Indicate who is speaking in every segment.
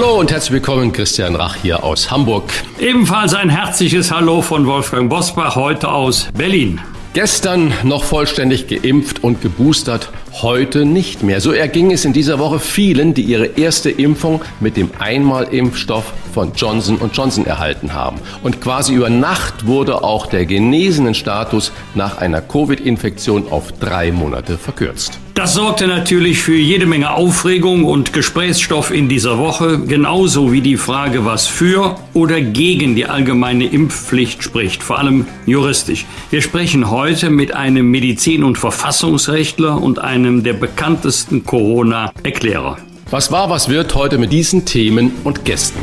Speaker 1: Hallo und herzlich willkommen, Christian Rach hier aus Hamburg.
Speaker 2: Ebenfalls ein herzliches Hallo von Wolfgang Bosbach, heute aus Berlin.
Speaker 1: Gestern noch vollständig geimpft und geboostert, heute nicht mehr. So erging es in dieser Woche vielen, die ihre erste Impfung mit dem Einmalimpfstoff von Johnson Johnson erhalten haben. Und quasi über Nacht wurde auch der genesenen Status nach einer Covid-Infektion auf drei Monate verkürzt.
Speaker 2: Das sorgte natürlich für jede Menge Aufregung und Gesprächsstoff in dieser Woche, genauso wie die Frage, was für oder gegen die allgemeine Impfpflicht spricht, vor allem juristisch. Wir sprechen heute mit einem Medizin- und Verfassungsrechtler und einem der bekanntesten Corona-Erklärer.
Speaker 1: Was war, was wird heute mit diesen Themen und Gästen?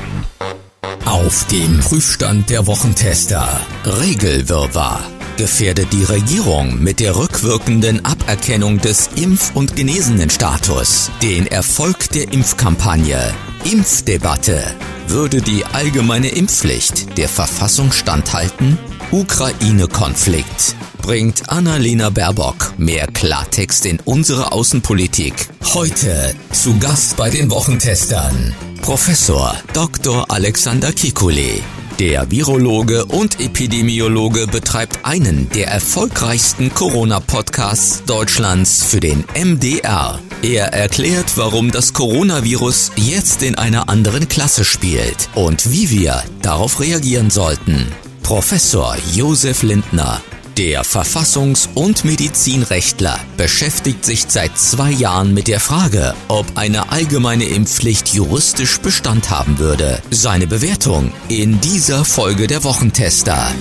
Speaker 3: Auf dem Prüfstand der Wochentester. Regelwirrwarr. Gefährdet die Regierung mit der rückwirkenden Aberkennung des Impf- und Genesenenstatus den Erfolg der Impfkampagne? Impfdebatte. Würde die allgemeine Impfpflicht der Verfassung standhalten? Ukraine-Konflikt. Bringt Annalena Baerbock mehr Klartext in unsere Außenpolitik? Heute zu Gast bei den Wochentestern. Professor Dr. Alexander Kikule. Der Virologe und Epidemiologe betreibt einen der erfolgreichsten Corona-Podcasts Deutschlands für den MDR. Er erklärt, warum das Coronavirus jetzt in einer anderen Klasse spielt und wie wir darauf reagieren sollten. Professor Josef Lindner der Verfassungs- und Medizinrechtler beschäftigt sich seit zwei Jahren mit der Frage, ob eine allgemeine Impfpflicht juristisch Bestand haben würde. Seine Bewertung in dieser Folge der Wochentester.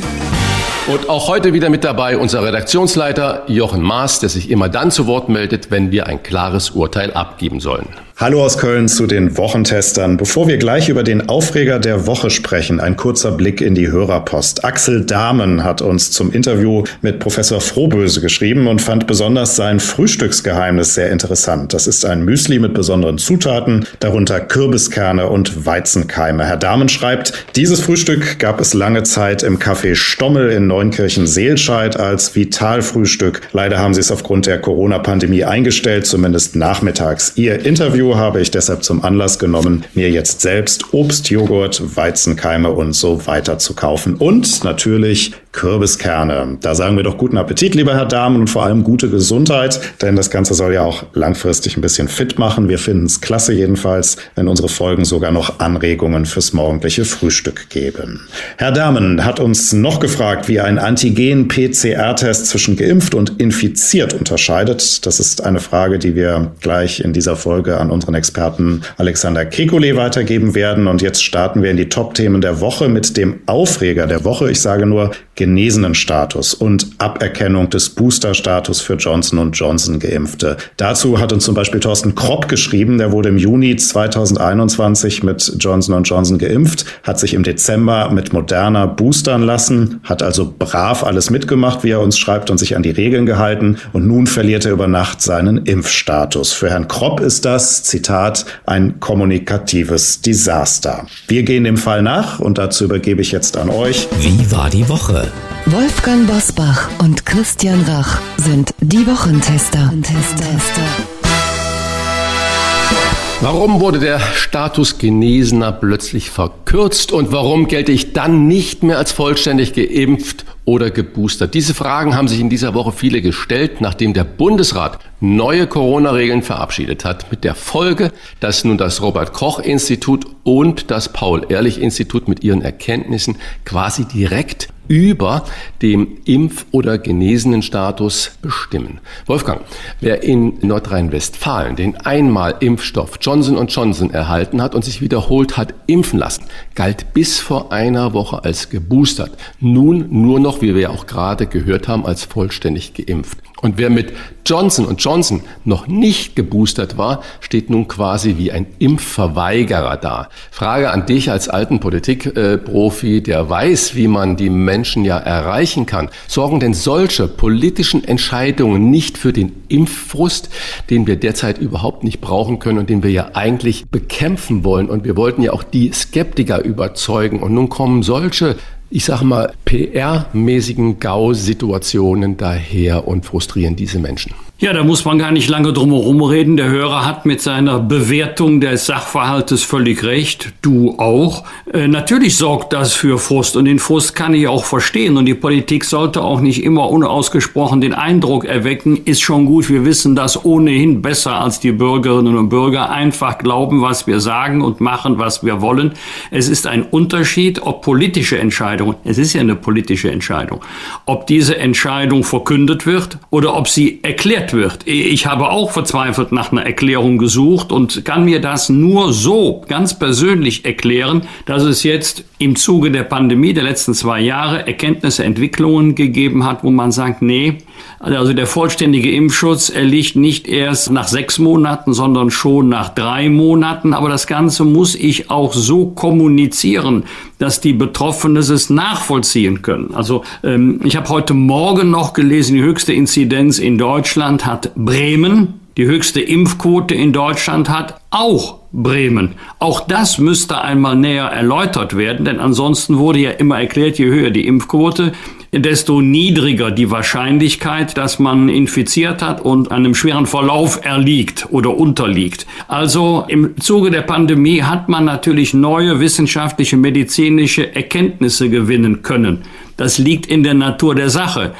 Speaker 1: Und auch heute wieder mit dabei unser Redaktionsleiter Jochen Maas, der sich immer dann zu Wort meldet, wenn wir ein klares Urteil abgeben sollen.
Speaker 4: Hallo aus Köln zu den Wochentestern. Bevor wir gleich über den Aufreger der Woche sprechen, ein kurzer Blick in die Hörerpost. Axel Dahmen hat uns zum Interview mit Professor Frohböse geschrieben und fand besonders sein Frühstücksgeheimnis sehr interessant. Das ist ein Müsli mit besonderen Zutaten, darunter Kürbiskerne und Weizenkeime. Herr Dahmen schreibt, dieses Frühstück gab es lange Zeit im Café Stommel in Neunkirchen-Seelscheid als Vitalfrühstück. Leider haben sie es aufgrund der Corona-Pandemie eingestellt, zumindest nachmittags. Ihr Interview Interview habe ich deshalb zum Anlass genommen, mir jetzt selbst Obst, Joghurt, Weizenkeime und so weiter zu kaufen. Und natürlich Kürbiskerne. Da sagen wir doch guten Appetit, lieber Herr Damen, und vor allem gute Gesundheit, denn das Ganze soll ja auch langfristig ein bisschen fit machen. Wir finden es klasse jedenfalls, wenn unsere Folgen sogar noch Anregungen fürs morgendliche Frühstück geben. Herr Damen hat uns noch gefragt, wie ein Antigen-PCR-Test zwischen geimpft und infiziert unterscheidet. Das ist eine Frage, die wir gleich in dieser Folge an unseren Experten Alexander Kekulé weitergeben werden. Und jetzt starten wir in die Top-Themen der Woche mit dem Aufreger der Woche. Ich sage nur genesenen Status und Aberkennung des Booster-Status für Johnson Johnson Geimpfte. Dazu hat uns zum Beispiel Thorsten Kropp geschrieben, der wurde im Juni 2021 mit Johnson Johnson geimpft, hat sich im Dezember mit Moderna boostern lassen, hat also brav alles mitgemacht, wie er uns schreibt, und sich an die Regeln gehalten und nun verliert er über Nacht seinen Impfstatus. Für Herrn Kropp ist das, Zitat, ein kommunikatives Desaster. Wir gehen dem Fall nach und dazu übergebe ich jetzt an euch.
Speaker 3: Wie war die Woche?
Speaker 5: Wolfgang Bosbach und Christian Rach sind die Wochentester.
Speaker 1: Warum wurde der Status Genesener plötzlich verkürzt und warum gelte ich dann nicht mehr als vollständig geimpft oder geboostert? Diese Fragen haben sich in dieser Woche viele gestellt, nachdem der Bundesrat neue Corona-Regeln verabschiedet hat, mit der Folge, dass nun das Robert Koch Institut und das Paul Ehrlich Institut mit ihren Erkenntnissen quasi direkt über dem Impf- oder Genesenenstatus bestimmen. Wolfgang, wer in Nordrhein-Westfalen den Einmal-Impfstoff Johnson Johnson erhalten hat und sich wiederholt hat impfen lassen, galt bis vor einer Woche als geboostert. Nun nur noch, wie wir auch gerade gehört haben, als vollständig geimpft. Und wer mit Johnson Johnson noch nicht geboostert war, steht nun quasi wie ein Impfverweigerer da. Frage an dich als alten Politikprofi, der weiß, wie man die Menschen ja erreichen kann. Sorgen denn solche politischen Entscheidungen nicht für den Impffrust, den wir derzeit überhaupt nicht brauchen können und den wir ja eigentlich bekämpfen wollen? Und wir wollten ja auch die Skeptiker überzeugen. Und nun kommen solche ich sage mal, PR-mäßigen GAU-Situationen daher und frustrieren diese Menschen.
Speaker 2: Ja, da muss man gar nicht lange drum herum reden. Der Hörer hat mit seiner Bewertung des Sachverhaltes völlig recht. Du auch. Äh, natürlich sorgt das für Frust und den Frust kann ich auch verstehen. Und die Politik sollte auch nicht immer unausgesprochen den Eindruck erwecken, ist schon gut, wir wissen das ohnehin besser als die Bürgerinnen und Bürger. Einfach glauben, was wir sagen und machen, was wir wollen. Es ist ein Unterschied, ob politische Entscheidungen, es ist ja eine politische Entscheidung, ob diese Entscheidung verkündet wird oder ob sie erklärt erklärt wird. Ich habe auch verzweifelt nach einer Erklärung gesucht und kann mir das nur so ganz persönlich erklären, dass es jetzt im Zuge der Pandemie der letzten zwei Jahre Erkenntnisse, Entwicklungen gegeben hat, wo man sagt, nee, also der vollständige Impfschutz erliegt nicht erst nach sechs Monaten, sondern schon nach drei Monaten. Aber das Ganze muss ich auch so kommunizieren, dass die Betroffenen es nachvollziehen können. Also ähm, ich habe heute Morgen noch gelesen, die höchste Inzidenz in Deutschland hat Bremen. Die höchste Impfquote in Deutschland hat auch Bremen. Auch das müsste einmal näher erläutert werden, denn ansonsten wurde ja immer erklärt, je höher die Impfquote, desto niedriger die Wahrscheinlichkeit, dass man infiziert hat und einem schweren Verlauf erliegt oder unterliegt. Also im Zuge der Pandemie hat man natürlich neue wissenschaftliche, medizinische Erkenntnisse gewinnen können. Das liegt in der Natur der Sache.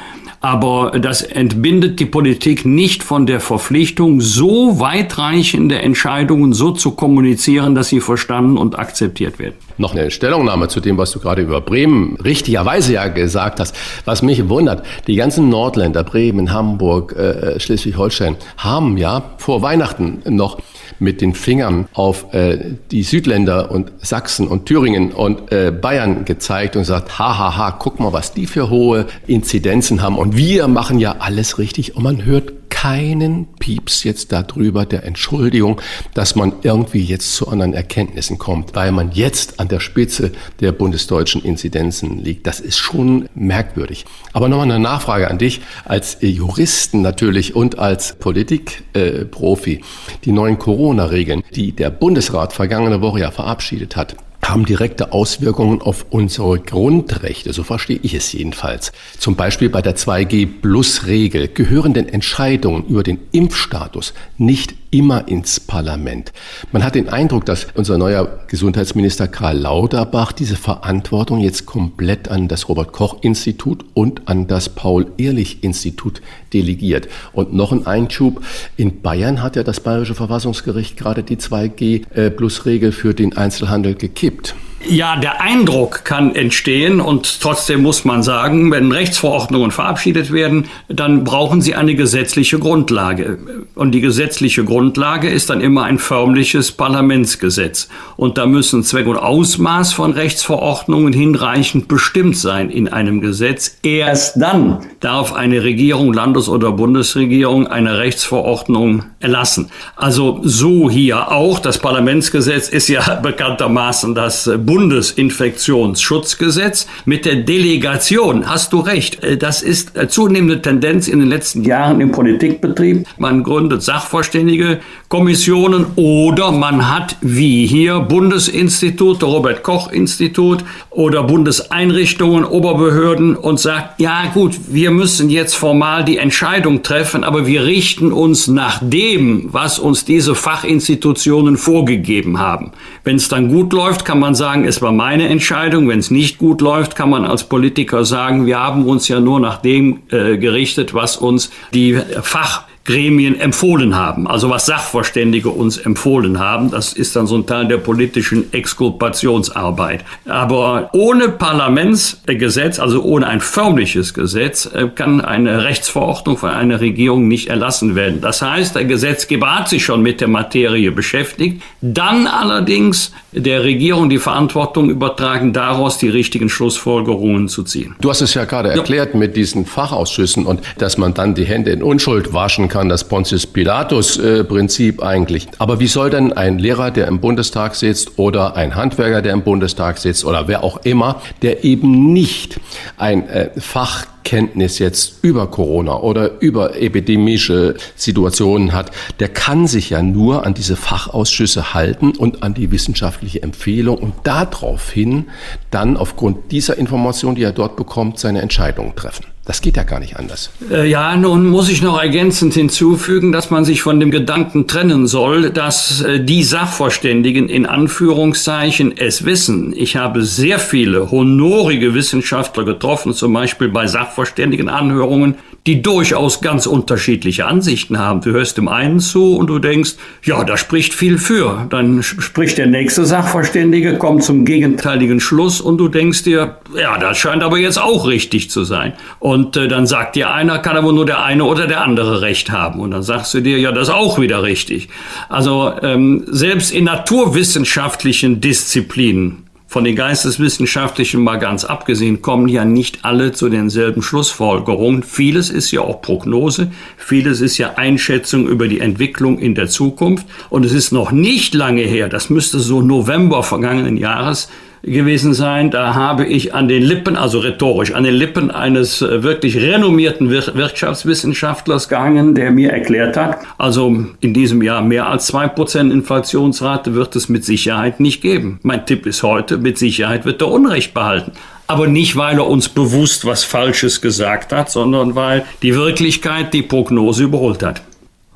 Speaker 2: Aber das entbindet die Politik nicht von der Verpflichtung, so weitreichende Entscheidungen so zu kommunizieren, dass sie verstanden und akzeptiert werden.
Speaker 1: Noch eine Stellungnahme zu dem, was du gerade über Bremen richtigerweise ja gesagt hast. Was mich wundert, die ganzen Nordländer, Bremen, Hamburg, äh, Schleswig-Holstein, haben ja vor Weihnachten noch mit den Fingern auf äh, die Südländer und Sachsen und Thüringen und äh, Bayern gezeigt und sagt, hahaha, ha, ha, guck mal, was die für hohe Inzidenzen haben. Und wir machen ja alles richtig und man hört keinen Pieps jetzt darüber der Entschuldigung, dass man irgendwie jetzt zu anderen Erkenntnissen kommt, weil man jetzt an der Spitze der bundesdeutschen Inzidenzen liegt. Das ist schon merkwürdig. Aber nochmal eine Nachfrage an dich als Juristen natürlich und als Politikprofi. Äh, die neuen Corona-Regeln, die der Bundesrat vergangene Woche ja verabschiedet hat, haben direkte Auswirkungen auf unsere Grundrechte, so verstehe ich es jedenfalls. Zum Beispiel bei der 2G-Plus-Regel gehören denn Entscheidungen über den Impfstatus nicht immer ins Parlament. Man hat den Eindruck, dass unser neuer Gesundheitsminister Karl Lauterbach diese Verantwortung jetzt komplett an das Robert Koch Institut und an das Paul Ehrlich Institut delegiert. Und noch ein Einschub. In Bayern hat ja das Bayerische Verfassungsgericht gerade die 2G-Plus-Regel für den Einzelhandel gekippt.
Speaker 2: Ja, der Eindruck kann entstehen und trotzdem muss man sagen, wenn Rechtsverordnungen verabschiedet werden, dann brauchen sie eine gesetzliche Grundlage. Und die gesetzliche Grundlage ist dann immer ein förmliches Parlamentsgesetz. Und da müssen Zweck und Ausmaß von Rechtsverordnungen hinreichend bestimmt sein in einem Gesetz. Erst dann darf eine Regierung, Landes- oder Bundesregierung eine Rechtsverordnung erlassen. Also so hier auch. Das Parlamentsgesetz ist ja bekanntermaßen das Bundesgesetz Bundesinfektionsschutzgesetz mit der Delegation. Hast du recht. Äh, das ist zunehmende Tendenz in den letzten Jahren im Politikbetrieb. Man gründet Sachverständige Kommissionen oder man hat wie hier Bundesinstitute, Robert Koch Institut oder Bundeseinrichtungen, Oberbehörden und sagt, ja gut, wir müssen jetzt formal die Entscheidung treffen, aber wir richten uns nach dem, was uns diese Fachinstitutionen vorgegeben haben. Wenn es dann gut läuft, kann man sagen, es war meine Entscheidung. Wenn es nicht gut läuft, kann man als Politiker sagen, wir haben uns ja nur nach dem äh, gerichtet, was uns die Fach Gremien empfohlen haben, also was Sachverständige uns empfohlen haben. Das ist dann so ein Teil der politischen Exkulpationsarbeit. Aber ohne Parlamentsgesetz, also ohne ein förmliches Gesetz, äh, kann eine Rechtsverordnung von einer Regierung nicht erlassen werden. Das heißt, der Gesetzgeber hat sich schon mit der Materie beschäftigt, dann allerdings der Regierung die Verantwortung übertragen, daraus die richtigen Schlussfolgerungen zu ziehen.
Speaker 1: Du hast es ja gerade erklärt ja. mit diesen Fachausschüssen und dass man dann die Hände in Unschuld waschen kann, das Pontius Pilatus-Prinzip eigentlich. Aber wie soll denn ein Lehrer, der im Bundestag sitzt oder ein Handwerker, der im Bundestag sitzt oder wer auch immer, der eben nicht ein äh, Fach Kenntnis jetzt über Corona oder über epidemische Situationen hat, der kann sich ja nur an diese Fachausschüsse halten und an die wissenschaftliche Empfehlung und daraufhin dann aufgrund dieser Information, die er dort bekommt, seine Entscheidungen treffen. Das geht ja gar nicht anders.
Speaker 2: Äh, ja, nun muss ich noch ergänzend hinzufügen, dass man sich von dem Gedanken trennen soll, dass äh, die Sachverständigen in Anführungszeichen es wissen. Ich habe sehr viele honorige Wissenschaftler getroffen, zum Beispiel bei Sachverständigenanhörungen, die durchaus ganz unterschiedliche Ansichten haben. Du hörst dem einen zu und du denkst, ja, da spricht viel für. Dann spricht der nächste Sachverständige, kommt zum gegenteiligen Schluss und du denkst dir, ja, das scheint aber jetzt auch richtig zu sein. Und äh, dann sagt dir einer, kann aber nur der eine oder der andere Recht haben. Und dann sagst du dir, ja, das ist auch wieder richtig. Also ähm, selbst in naturwissenschaftlichen Disziplinen von den geisteswissenschaftlichen mal ganz abgesehen, kommen ja nicht alle zu denselben Schlussfolgerungen. Vieles ist ja auch Prognose, vieles ist ja Einschätzung über die Entwicklung in der Zukunft. Und es ist noch nicht lange her, das müsste so November vergangenen Jahres gewesen sein. Da habe ich an den Lippen, also rhetorisch, an den Lippen eines äh, wirklich renommierten Wirtschaftswissenschaftlers gehangen, der mir erklärt hat, also in diesem Jahr mehr als zwei Prozent Inflationsrate wird es mit Sicherheit nicht geben. Mein Tipp ist heute, mit Sicherheit wird er Unrecht behalten aber nicht, weil er uns bewusst was Falsches gesagt hat, sondern weil die Wirklichkeit die Prognose überholt hat.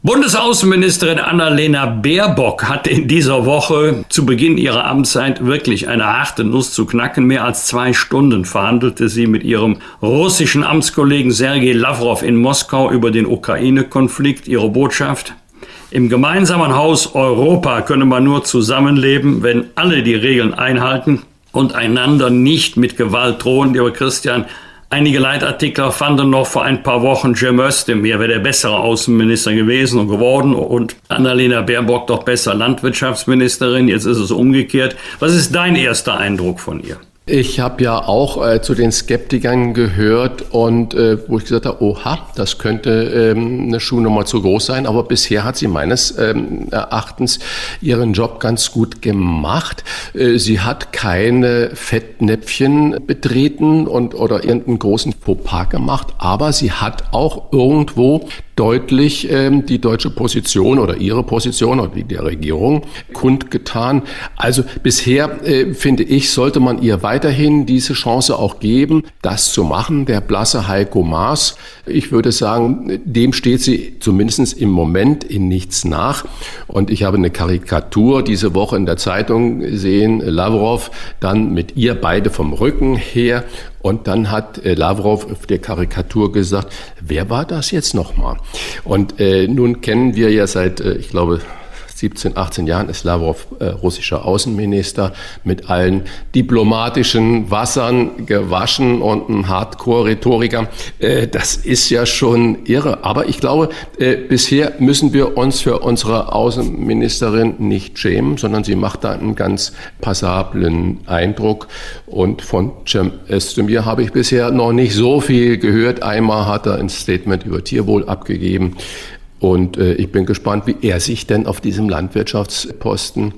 Speaker 2: Bundesaußenministerin Annalena Baerbock hatte in dieser Woche zu Beginn ihrer Amtszeit wirklich eine harte Nuss zu knacken. Mehr als zwei Stunden verhandelte sie mit ihrem russischen Amtskollegen Sergei Lavrov in Moskau über den Ukraine-Konflikt. Ihre Botschaft? Im gemeinsamen Haus Europa könne man nur zusammenleben, wenn alle die Regeln einhalten und einander nicht mit Gewalt drohen. Lieber Christian, Einige Leitartikler fanden noch vor ein paar Wochen Cem Özdemir wäre der bessere Außenminister gewesen und geworden und Annalena Baerbock doch besser Landwirtschaftsministerin. Jetzt ist es umgekehrt. Was ist dein erster Eindruck von ihr?
Speaker 1: Ich habe ja auch äh, zu den Skeptikern gehört und äh, wo ich gesagt habe, oha, das könnte ähm, eine Schuhnummer zu groß sein, aber bisher hat sie meines ähm, Erachtens ihren Job ganz gut gemacht. Äh, sie hat keine Fettnäpfchen betreten und oder irgendeinen großen Fauxpas gemacht, aber sie hat auch irgendwo deutlich ähm, die deutsche Position oder ihre Position oder die der Regierung kundgetan. Also bisher äh, finde ich, sollte man ihr weiterhin diese Chance auch geben, das zu machen. Der blasse Heiko Maas, ich würde sagen, dem steht sie zumindest im Moment in nichts nach. Und ich habe eine Karikatur diese Woche in der Zeitung gesehen, Lavrov dann mit ihr beide vom Rücken her und dann hat äh, Lavrov auf der Karikatur gesagt, wer war das jetzt nochmal? Und äh, nun kennen wir ja seit, äh, ich glaube, 17, 18 Jahren ist Lavrov äh, russischer Außenminister mit allen diplomatischen Wassern gewaschen und ein Hardcore-Rhetoriker. Äh, das ist ja schon irre. Aber ich glaube, äh, bisher müssen wir uns für unsere Außenministerin nicht schämen, sondern sie macht da einen ganz passablen Eindruck. Und von Cem Özdemir habe ich bisher noch nicht so viel gehört. Einmal hat er ein Statement über Tierwohl abgegeben. Und äh, ich bin gespannt, wie er sich denn auf diesem Landwirtschaftsposten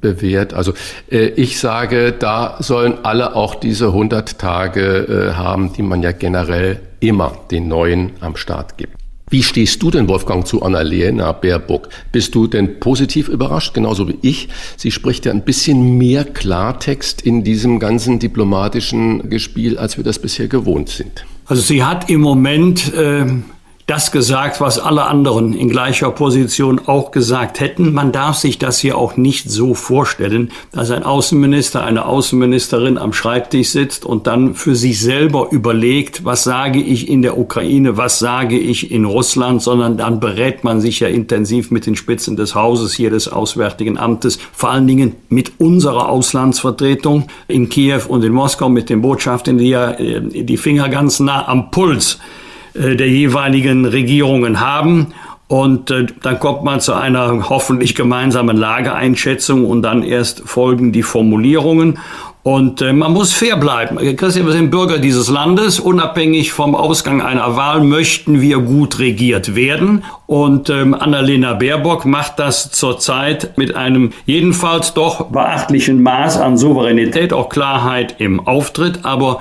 Speaker 1: bewährt. Also äh, ich sage, da sollen alle auch diese 100 Tage äh, haben, die man ja generell immer den Neuen am Start gibt. Wie stehst du denn, Wolfgang, zu Annalena Baerbock? Bist du denn positiv überrascht, genauso wie ich? Sie spricht ja ein bisschen mehr Klartext in diesem ganzen diplomatischen Gespiel, als wir das bisher gewohnt sind.
Speaker 2: Also sie hat im Moment äh, das gesagt, was alle anderen in gleicher Position auch gesagt hätten. Man darf sich das hier auch nicht so vorstellen, dass ein Außenminister, eine Außenministerin am Schreibtisch sitzt und dann für sich selber überlegt, was sage ich in der Ukraine, was sage ich in Russland, sondern dann berät man sich ja intensiv mit den Spitzen des Hauses hier des Auswärtigen Amtes, vor allen Dingen mit unserer Auslandsvertretung in Kiew und in Moskau, mit den Botschaften, die ja äh, die Finger ganz nah am Puls der jeweiligen Regierungen haben. Und äh, dann kommt man zu einer hoffentlich gemeinsamen Lageeinschätzung und dann erst folgen die Formulierungen. Und äh, man muss fair bleiben. Christian, wir sind Bürger dieses Landes. Unabhängig vom Ausgang einer Wahl möchten wir gut regiert werden. Und ähm, Annalena Baerbock macht das zurzeit mit einem jedenfalls doch beachtlichen Maß an Souveränität, auch Klarheit im Auftritt. Aber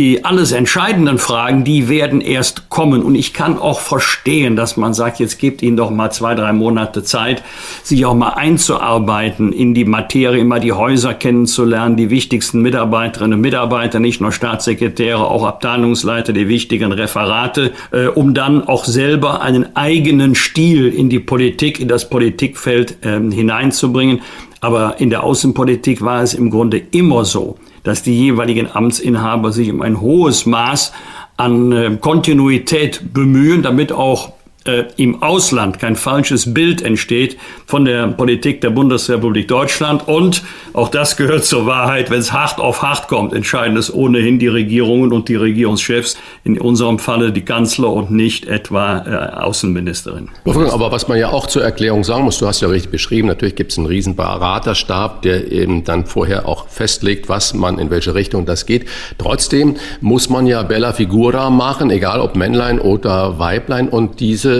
Speaker 2: die alles entscheidenden Fragen, die werden erst kommen. Und ich kann auch verstehen, dass man sagt, jetzt gebt ihnen doch mal zwei, drei Monate Zeit, sich auch mal einzuarbeiten in die Materie, immer die Häuser kennenzulernen, die wichtigsten Mitarbeiterinnen und Mitarbeiter, nicht nur Staatssekretäre, auch Abteilungsleiter, die wichtigen Referate, äh, um dann auch selber einen eigenen Stil in die Politik, in das Politikfeld äh, hineinzubringen. Aber in der Außenpolitik war es im Grunde immer so, dass die jeweiligen Amtsinhaber sich um ein hohes Maß an äh, Kontinuität bemühen, damit auch äh, im Ausland kein falsches Bild entsteht von der Politik der Bundesrepublik Deutschland. Und auch das gehört zur Wahrheit, wenn es hart auf hart kommt, entscheiden es ohnehin die Regierungen und die Regierungschefs, in unserem Falle die Kanzler und nicht etwa äh, Außenministerin.
Speaker 1: Aber was man ja auch zur Erklärung sagen muss, du hast ja richtig beschrieben, natürlich gibt es einen riesen Beraterstab, der eben dann vorher auch festlegt, was man in welche Richtung das geht. Trotzdem muss man ja Bella Figura machen, egal ob Männlein oder Weiblein und diese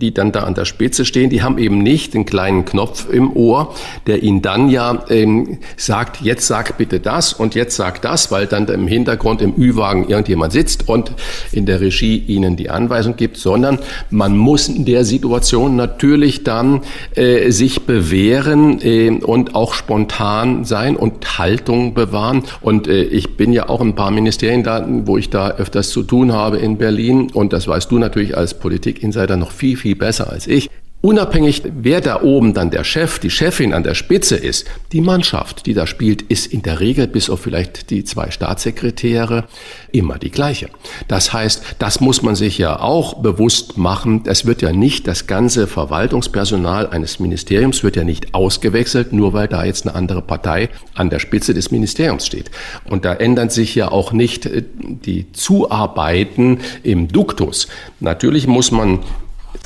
Speaker 1: die dann da an der Spitze stehen, die haben eben nicht den kleinen Knopf im Ohr, der ihnen dann ja ähm, sagt, jetzt sag bitte das und jetzt sag das, weil dann im Hintergrund im Ü-Wagen irgendjemand sitzt und in der Regie ihnen die Anweisung gibt, sondern man muss in der Situation natürlich dann äh, sich bewähren äh, und auch spontan sein und Haltung bewahren. Und äh, ich bin ja auch ein paar Ministerien da, wo ich da öfters zu tun habe in Berlin und das weißt du natürlich als Politik-Insider noch viel, viel viel besser als ich. Unabhängig, wer da oben dann der Chef, die Chefin an der Spitze ist, die Mannschaft, die da spielt, ist in der Regel, bis auf vielleicht die zwei Staatssekretäre, immer die gleiche. Das heißt, das muss man sich ja auch bewusst machen. Es wird ja nicht das ganze Verwaltungspersonal eines Ministeriums wird ja nicht ausgewechselt, nur weil da jetzt eine andere Partei an der Spitze des Ministeriums steht. Und da ändern sich ja auch nicht äh, die Zuarbeiten im Duktus. Natürlich muss man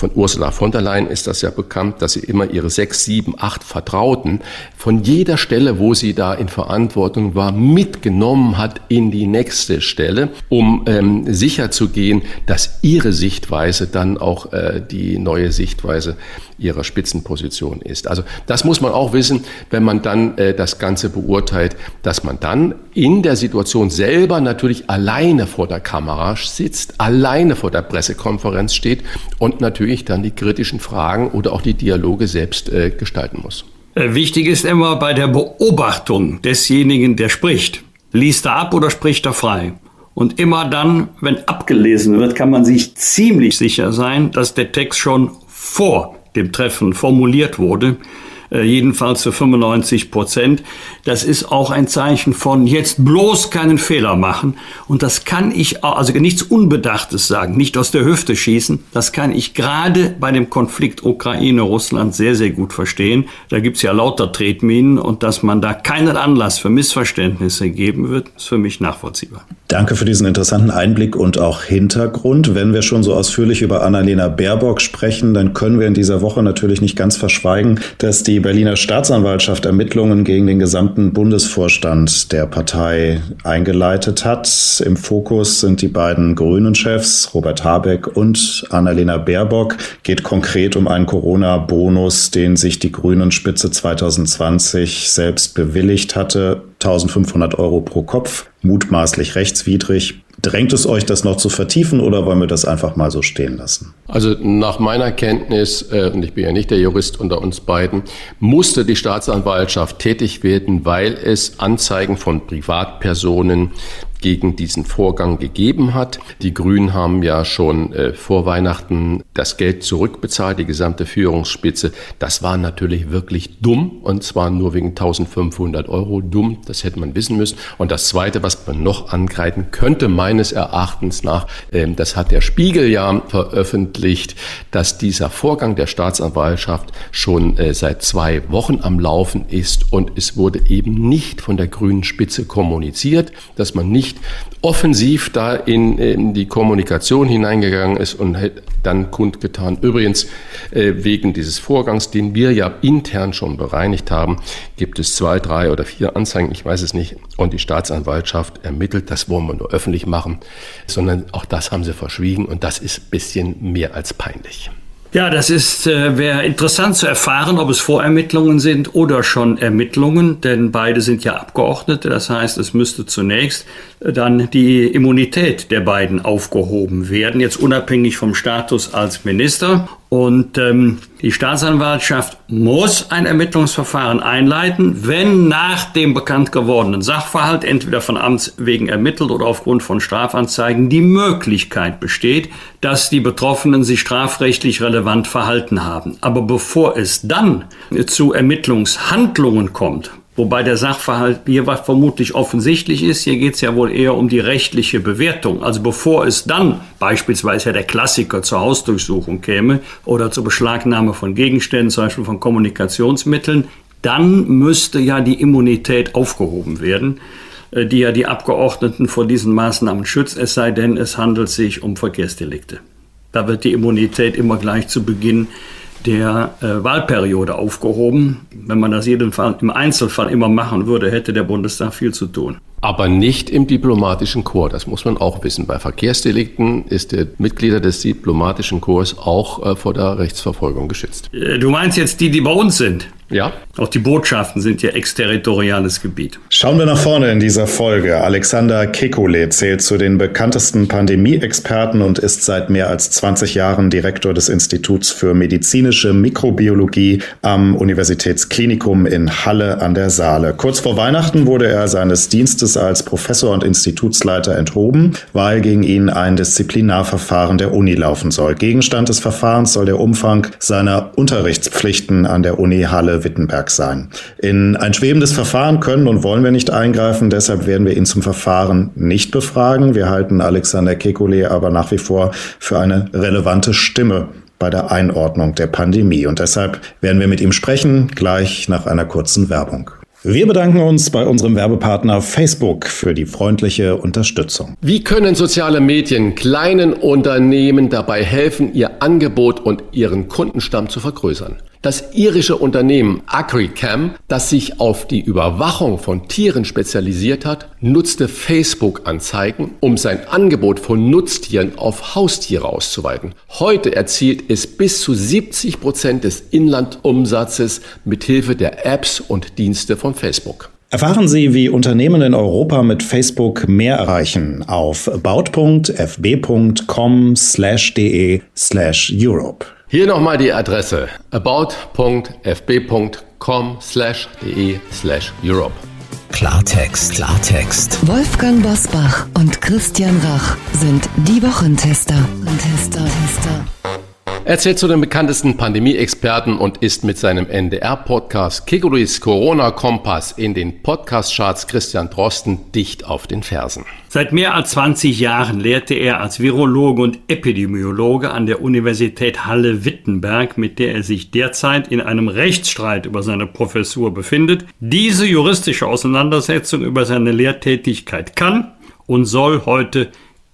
Speaker 1: von Ursula von der Leyen ist das ja bekannt, dass sie immer ihre sechs, sieben, acht Vertrauten von jeder Stelle, wo sie da in Verantwortung war, mitgenommen hat in die nächste Stelle, um ähm, sicherzugehen, dass ihre Sichtweise dann auch äh, die neue Sichtweise ihrer Spitzenposition ist. Also das muss man auch wissen, wenn man dann äh, das Ganze beurteilt, dass man dann in der Situation selber natürlich alleine vor der Kamera sitzt, alleine vor der Pressekonferenz steht und natürlich dann die kritischen Fragen oder auch die Dialoge selbst äh, gestalten muss.
Speaker 2: Äh, wichtig ist immer bei der Beobachtung desjenigen, der spricht. Liest er ab oder spricht er frei? Und immer dann, wenn abgelesen wird, kann man sich ziemlich sicher sein, dass der Text schon vor dem Treffen formuliert wurde, äh, jedenfalls zu 95 Prozent. Das ist auch ein Zeichen von jetzt bloß keinen Fehler machen. Und das kann ich, also nichts Unbedachtes sagen, nicht aus der Hüfte schießen. Das kann ich gerade bei dem Konflikt Ukraine-Russland sehr, sehr gut verstehen. Da gibt's ja lauter Tretminen und dass man da keinen Anlass für Missverständnisse geben wird, ist für mich nachvollziehbar.
Speaker 4: Danke für diesen interessanten Einblick und auch Hintergrund. Wenn wir schon so ausführlich über Annalena Baerbock sprechen, dann können wir in dieser Woche natürlich nicht ganz verschweigen, dass die Berliner Staatsanwaltschaft Ermittlungen gegen den gesamten Bundesvorstand der Partei eingeleitet hat. Im Fokus sind die beiden Grünen-Chefs, Robert Habeck und Annalena Baerbock. Geht konkret um einen Corona-Bonus, den sich die Grünen-Spitze 2020 selbst bewilligt hatte. 1500 Euro pro Kopf, mutmaßlich rechtswidrig. Drängt es euch, das noch zu vertiefen oder wollen wir das einfach mal so stehen lassen?
Speaker 1: Also nach meiner Kenntnis, äh, und ich bin ja nicht der Jurist unter uns beiden, musste die Staatsanwaltschaft tätig werden, weil es Anzeigen von Privatpersonen gegen diesen Vorgang gegeben hat. Die Grünen haben ja schon äh, vor Weihnachten das Geld zurückbezahlt, die gesamte Führungsspitze. Das war natürlich wirklich dumm und zwar nur wegen 1500 Euro dumm. Das hätte man wissen müssen. Und das Zweite, was man noch angreifen könnte, meines Erachtens nach, äh, das hat der Spiegel ja veröffentlicht, dass dieser Vorgang der Staatsanwaltschaft schon äh, seit zwei Wochen am Laufen ist und es wurde eben nicht von der grünen Spitze kommuniziert, dass man nicht offensiv da in, in die Kommunikation hineingegangen ist und dann kundgetan. Übrigens, äh, wegen dieses Vorgangs, den wir ja intern schon bereinigt haben, gibt es zwei, drei oder vier Anzeigen, ich weiß es nicht, und die Staatsanwaltschaft ermittelt, das wollen wir nur öffentlich machen, sondern auch das haben sie verschwiegen und das ist ein bisschen mehr als peinlich.
Speaker 2: Ja, das ist äh, wäre interessant zu erfahren, ob es Vorermittlungen sind oder schon Ermittlungen, denn beide sind ja Abgeordnete. Das heißt, es müsste zunächst äh, dann die Immunität der beiden aufgehoben werden, jetzt unabhängig vom Status als Minister. Und ähm, die Staatsanwaltschaft muss ein Ermittlungsverfahren einleiten, wenn nach dem bekannt gewordenen Sachverhalt entweder von Amts wegen ermittelt oder aufgrund von Strafanzeigen die Möglichkeit besteht, dass die Betroffenen sich strafrechtlich relevant verhalten haben. Aber bevor es dann zu Ermittlungshandlungen kommt, Wobei der Sachverhalt hier was vermutlich offensichtlich ist. Hier geht es ja wohl eher um die rechtliche Bewertung. Also bevor es dann beispielsweise ja der Klassiker zur Hausdurchsuchung käme oder zur Beschlagnahme von Gegenständen, zum Beispiel von Kommunikationsmitteln, dann müsste ja die Immunität aufgehoben werden, äh, die ja die Abgeordneten vor diesen Maßnahmen schützt, es sei denn, es handelt sich um Verkehrsdelikte. Da wird die Immunität immer gleich zu Beginn der äh, Wahlperiode aufgehoben. Wenn man das jeden Fall im Einzelfall immer machen würde, hätte der Bundestag viel zu tun.
Speaker 1: Aber nicht im diplomatischen Chor, das muss man auch wissen. Bei Verkehrsdelikten ist der Mitglieder des diplomatischen Chors auch äh, vor der Rechtsverfolgung geschützt.
Speaker 2: Äh, du meinst jetzt die, die bei uns sind?
Speaker 1: Ja.
Speaker 2: Auch die Botschaften sind ja exterritoriales Gebiet.
Speaker 4: Schauen wir nach vorne in dieser Folge. Alexander Kekulé zählt zu den bekanntesten Pandemie-Experten und ist seit mehr als 20 Jahren Direktor des Instituts für medizinische Mikrobiologie am Universitätsklinikum in Halle an der Saale. Kurz vor Weihnachten wurde er seines Dienstes als Professor und Institutsleiter enthoben, weil gegen ihn ein Disziplinarverfahren der Uni laufen soll. Gegenstand des Verfahrens soll der Umfang seiner Unterrichtspflichten an der Uni Halle Wittenberg sein. In ein schwebendes Verfahren können und wollen wir nicht eingreifen, deshalb werden wir ihn zum Verfahren nicht befragen. Wir halten Alexander Kekulé aber nach wie vor für eine relevante Stimme bei der Einordnung der Pandemie. Und deshalb werden wir mit ihm sprechen, gleich nach einer kurzen Werbung. Wir bedanken uns bei unserem Werbepartner Facebook für die freundliche Unterstützung.
Speaker 1: Wie können soziale Medien kleinen Unternehmen dabei helfen, ihr Angebot und ihren Kundenstamm zu vergrößern? Das irische Unternehmen AgriCam, das sich auf die Überwachung von Tieren spezialisiert hat, nutzte Facebook-Anzeigen, um sein Angebot von Nutztieren auf Haustiere auszuweiten. Heute erzielt es bis zu 70 Prozent des Inlandumsatzes mithilfe der Apps und Dienste von Facebook.
Speaker 4: Erfahren Sie, wie Unternehmen in Europa mit Facebook mehr erreichen auf baut.fb.com/de/europe.
Speaker 1: Hier nochmal die Adresse about.fb.com slash de slash Europe.
Speaker 3: Klartext, Klartext.
Speaker 5: Wolfgang Bosbach und Christian Rach sind die Wochentester. Tester, Tester.
Speaker 1: Er zählt zu den bekanntesten Pandemie-Experten und ist mit seinem NDR-Podcast Kekulis Corona-Kompass in den Podcast-Charts Christian Drosten dicht auf den Fersen.
Speaker 2: Seit mehr als 20 Jahren lehrte er als Virologe und Epidemiologe an der Universität Halle-Wittenberg, mit der er sich derzeit in einem Rechtsstreit über seine Professur befindet. Diese juristische Auseinandersetzung über seine Lehrtätigkeit kann und soll heute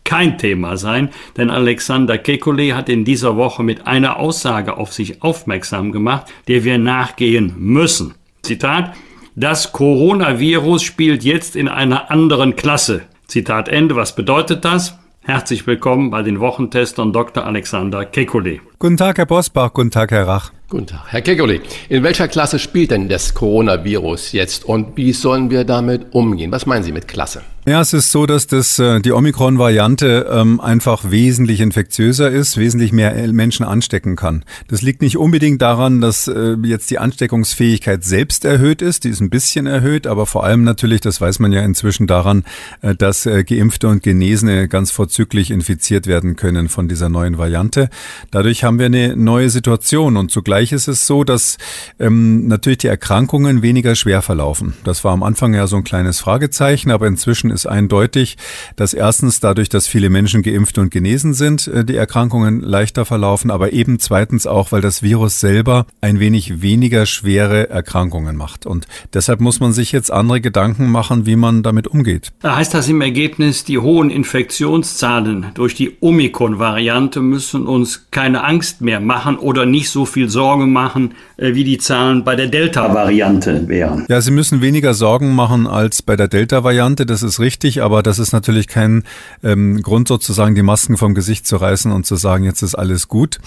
Speaker 2: kein Thema sein, denn Alexander Kekulé hat in dieser Woche mit einer Aussage auf sich aufmerksam gemacht, der wir nachgehen müssen. Zitat, das Coronavirus spielt jetzt in einer anderen Klasse. Zitat Ende. Was bedeutet das? Herzlich willkommen bei den Wochentestern Dr. Alexander Kekulé.
Speaker 6: Guten Tag, Herr Bosbach. Guten Tag, Herr Rach.
Speaker 1: Guten Tag. Herr Kegoli, in welcher Klasse spielt denn das Coronavirus jetzt und wie sollen wir damit umgehen? Was meinen Sie mit Klasse?
Speaker 6: Ja, es ist so, dass das, äh, die Omikron-Variante ähm, einfach wesentlich infektiöser ist, wesentlich mehr Menschen anstecken kann. Das liegt nicht unbedingt daran, dass äh, jetzt die Ansteckungsfähigkeit selbst erhöht ist, die ist ein bisschen erhöht, aber vor allem natürlich, das weiß man ja inzwischen daran, äh, dass äh, Geimpfte und Genesene ganz vorzüglich infiziert werden können von dieser neuen Variante. Dadurch haben wir eine neue Situation und zugleich ist es so, dass ähm, natürlich die Erkrankungen weniger schwer verlaufen. Das war am Anfang ja so ein kleines Fragezeichen, aber inzwischen ist eindeutig, dass erstens dadurch, dass viele Menschen geimpft und genesen sind, äh, die Erkrankungen leichter verlaufen, aber eben zweitens auch, weil das Virus selber ein wenig weniger schwere Erkrankungen macht. Und deshalb muss man sich jetzt andere Gedanken machen, wie man damit umgeht.
Speaker 2: Da heißt das im Ergebnis, die hohen Infektionszahlen durch die Omikron-Variante müssen uns keine Angst mehr machen oder nicht so viel Sorge machen, äh, wie die Zahlen bei der Delta-Variante wären.
Speaker 6: Ja, Sie müssen weniger Sorgen machen als bei der Delta-Variante, das ist richtig aber das ist natürlich kein ähm, Grund sozusagen, die Masken vom Gesicht zu reißen und zu sagen, jetzt ist alles gut,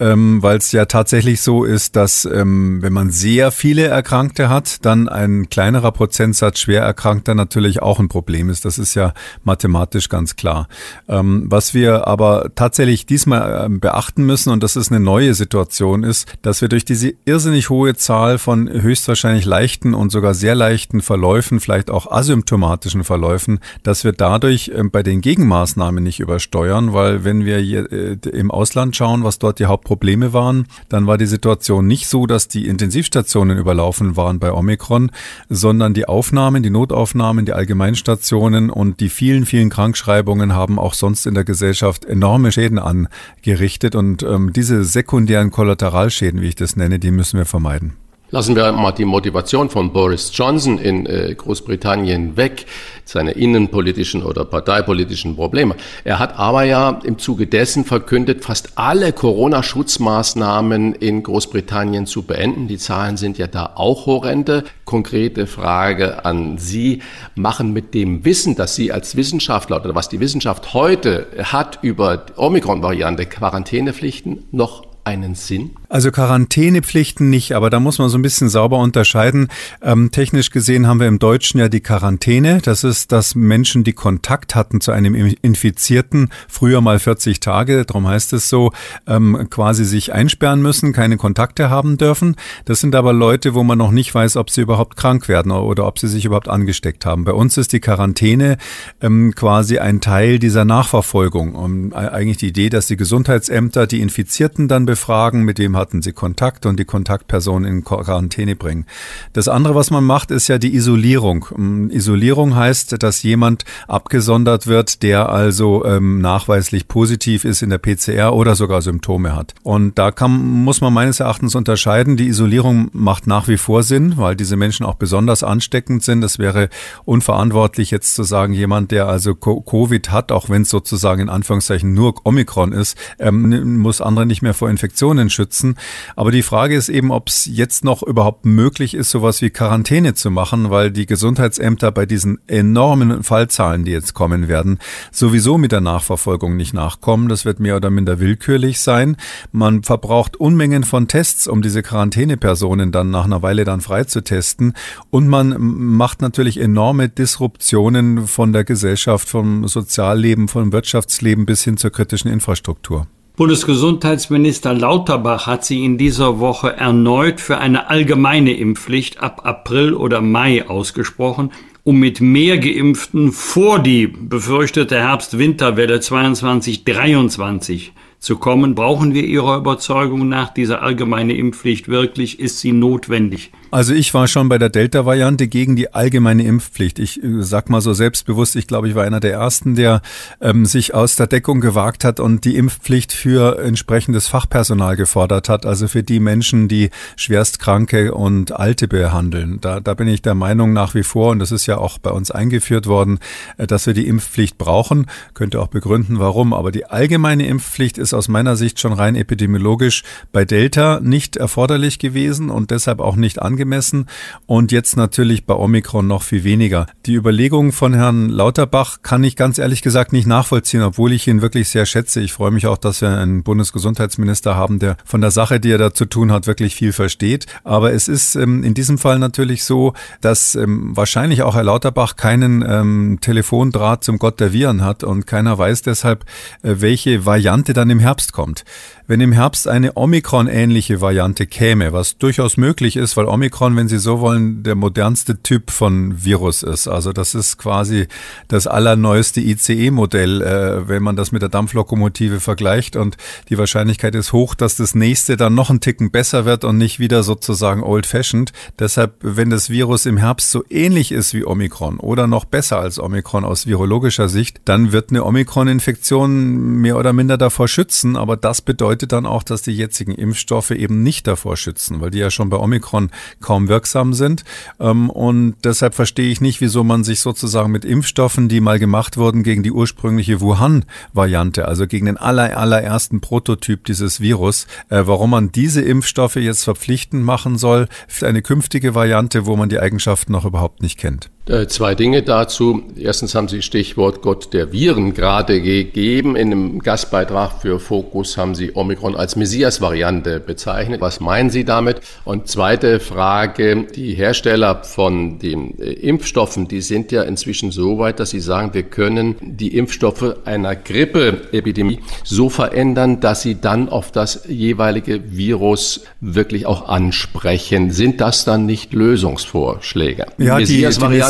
Speaker 6: ähm, weil es ja tatsächlich so ist, dass ähm, wenn man sehr viele Erkrankte hat, dann ein kleinerer Prozentsatz schwer Erkrankter natürlich auch ein Problem ist. Das ist ja mathematisch ganz klar. Ähm, was wir aber tatsächlich diesmal ähm, beachten müssen, und das ist eine neue Situation, ist, dass wir durch diese irrsinnig hohe Zahl von höchstwahrscheinlich leichten und sogar sehr leichten Verläufen, vielleicht auch asymptomatischen Verläufen, dass wir dadurch ähm, bei den Gegenmaßnahmen nicht übersteuern, weil wenn wir äh, im Ausland schauen, was dort die Hauptprobleme waren, dann war die Situation nicht so, dass die Intensivstationen überlaufen waren bei Omikron, sondern die Aufnahmen, die Notaufnahmen, die Allgemeinstationen und die vielen, vielen Krankschreibungen haben auch sonst in der Gesellschaft enorme Schäden angerichtet. Und ähm, diese sekundären Kollateralschäden, wie ich das nenne, die müssen wir vermeiden.
Speaker 1: Lassen wir mal die Motivation von Boris Johnson in äh, Großbritannien weg, seine innenpolitischen oder parteipolitischen Probleme. Er hat aber ja im Zuge dessen verkündet, fast alle Corona-Schutzmaßnahmen in Großbritannien zu beenden. Die Zahlen sind ja da auch horrende. Konkrete Frage an Sie. Machen mit dem Wissen, dass Sie als Wissenschaftler oder was die Wissenschaft heute hat über Omikron-Variante Quarantänepflichten noch einen Sinn?
Speaker 6: Also Quarantänepflichten nicht, aber da muss man so ein bisschen sauber unterscheiden. Ähm, technisch gesehen haben wir im Deutschen ja die Quarantäne. Das ist, dass Menschen, die Kontakt hatten zu einem Infizierten, früher mal 40 Tage, darum heißt es so, ähm, quasi sich einsperren müssen, keine Kontakte haben dürfen. Das sind aber Leute, wo man noch nicht weiß, ob sie überhaupt krank werden oder ob sie sich überhaupt angesteckt haben. Bei uns ist die Quarantäne ähm, quasi ein Teil dieser Nachverfolgung. Um, eigentlich die Idee, dass die Gesundheitsämter die Infizierten dann befragen, mit wem hatten sie Kontakt und die Kontaktperson in Quarantäne bringen. Das andere, was man macht, ist ja die Isolierung. Ähm, Isolierung heißt, dass jemand abgesondert wird, der also ähm, nachweislich positiv ist in der PCR oder sogar Symptome hat. Und da kann, muss man meines Erachtens unterscheiden. Die Isolierung macht nach wie vor Sinn, weil diese Menschen auch besonders ansteckend sind. Es wäre unverantwortlich, jetzt zu sagen, jemand, der also Covid hat, auch wenn es sozusagen in Anführungszeichen nur Omikron ist, ähm, muss andere nicht mehr vor Infektionen Infektionen schützen. Aber die Frage ist eben, ob es jetzt noch überhaupt möglich ist, sowas wie Quarantäne zu machen, weil die Gesundheitsämter bei diesen enormen Fallzahlen, die jetzt kommen werden, sowieso mit der Nachverfolgung nicht nachkommen. Das wird mehr oder minder willkürlich sein. Man verbraucht Unmengen von Tests, um diese Quarantänepersonen dann nach einer Weile dann freizutesten. Und man macht natürlich enorme Disruptionen von der Gesellschaft, vom Sozialleben, vom Wirtschaftsleben bis hin zur kritischen Infrastruktur.
Speaker 2: Bundesgesundheitsminister Lauterbach hat sie in dieser Woche erneut für eine allgemeine Impfpflicht ab April oder Mai ausgesprochen, um mit mehr Geimpften vor die befürchtete Herbst-Winterwelle 22-23 zu kommen. Brauchen wir Ihrer Überzeugung nach diese allgemeine Impfpflicht wirklich? Ist sie notwendig?
Speaker 6: Also ich war schon bei der Delta-Variante gegen die allgemeine Impfpflicht. Ich äh, sag mal so selbstbewusst, ich glaube, ich war einer der ersten, der ähm, sich aus der Deckung gewagt hat und die Impfpflicht für entsprechendes Fachpersonal gefordert hat, also für die Menschen, die schwerstkranke und Alte behandeln. Da, da bin ich der Meinung nach wie vor, und das ist ja auch bei uns eingeführt worden, äh, dass wir die Impfpflicht brauchen. Könnte auch begründen, warum. Aber die allgemeine Impfpflicht ist aus meiner Sicht schon rein epidemiologisch bei Delta nicht erforderlich gewesen und deshalb auch nicht angemessen und jetzt natürlich bei Omikron noch viel weniger. Die Überlegungen von Herrn Lauterbach kann ich ganz ehrlich gesagt nicht nachvollziehen, obwohl ich ihn wirklich sehr schätze. Ich freue mich auch, dass wir einen Bundesgesundheitsminister haben, der von der Sache, die er da zu tun hat, wirklich viel versteht. Aber es ist ähm, in diesem Fall natürlich so, dass ähm, wahrscheinlich auch Herr Lauterbach keinen ähm, Telefondraht zum Gott der Viren hat und keiner weiß deshalb, äh, welche Variante dann im Herbst kommt wenn im Herbst eine Omikron-ähnliche Variante käme, was durchaus möglich ist, weil Omikron, wenn Sie so wollen, der modernste Typ von Virus ist. Also das ist quasi das allerneueste ICE-Modell, äh, wenn man das mit der Dampflokomotive vergleicht. Und die Wahrscheinlichkeit ist hoch, dass das nächste dann noch einen Ticken besser wird und nicht wieder sozusagen old-fashioned. Deshalb, wenn das Virus im Herbst so ähnlich ist wie Omikron oder noch besser als Omikron aus virologischer Sicht, dann wird eine Omikron-Infektion mehr oder minder davor schützen. Aber das bedeutet, bedeutet dann auch, dass die jetzigen Impfstoffe eben nicht davor schützen, weil die ja schon bei Omikron kaum wirksam sind. Ähm, und deshalb verstehe ich nicht, wieso man sich sozusagen mit Impfstoffen, die mal gemacht wurden gegen die ursprüngliche Wuhan-Variante, also gegen den aller, allerersten Prototyp dieses Virus, äh, warum man diese Impfstoffe jetzt verpflichtend machen soll für eine künftige Variante, wo man die Eigenschaften noch überhaupt nicht kennt.
Speaker 1: Äh, zwei Dinge dazu. Erstens haben Sie Stichwort Gott der Viren gerade gegeben. In einem Gastbeitrag für Fokus haben Sie Omikron als Messias-Variante bezeichnet. Was meinen Sie damit? Und zweite Frage. Die Hersteller von den äh, Impfstoffen, die sind ja inzwischen so weit, dass sie sagen, wir können die Impfstoffe einer Grippeepidemie so verändern, dass sie dann auf das jeweilige Virus wirklich auch ansprechen. Sind das dann nicht Lösungsvorschläge?
Speaker 6: Ja, die,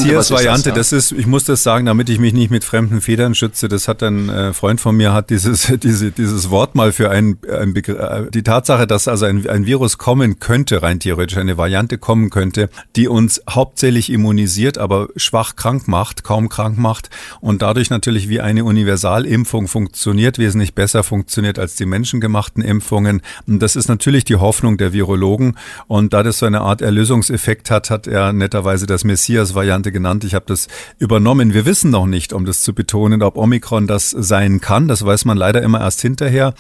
Speaker 6: die Messias-Variante, das, ja? das, ist, ich muss das sagen, damit ich mich nicht mit fremden Federn schütze. Das hat ein äh, Freund von mir, hat dieses, diese, dieses Wort mal für ein, ein Begriff, äh, die Tatsache, dass also ein, ein Virus kommen könnte, rein theoretisch, eine Variante kommen könnte, die uns hauptsächlich immunisiert, aber schwach krank macht, kaum krank macht und dadurch natürlich wie eine Universalimpfung funktioniert, wesentlich besser funktioniert als die menschengemachten Impfungen. Und das ist natürlich die Hoffnung der Virologen. Und da das so eine Art Erlösungseffekt hat, hat er netterweise das Messias-Variante genannt. Ich habe das übernommen. Wir wissen noch nicht, um das zu betonen, ob Omikron das sein kann. Das weiß man leider immer erst hinterher.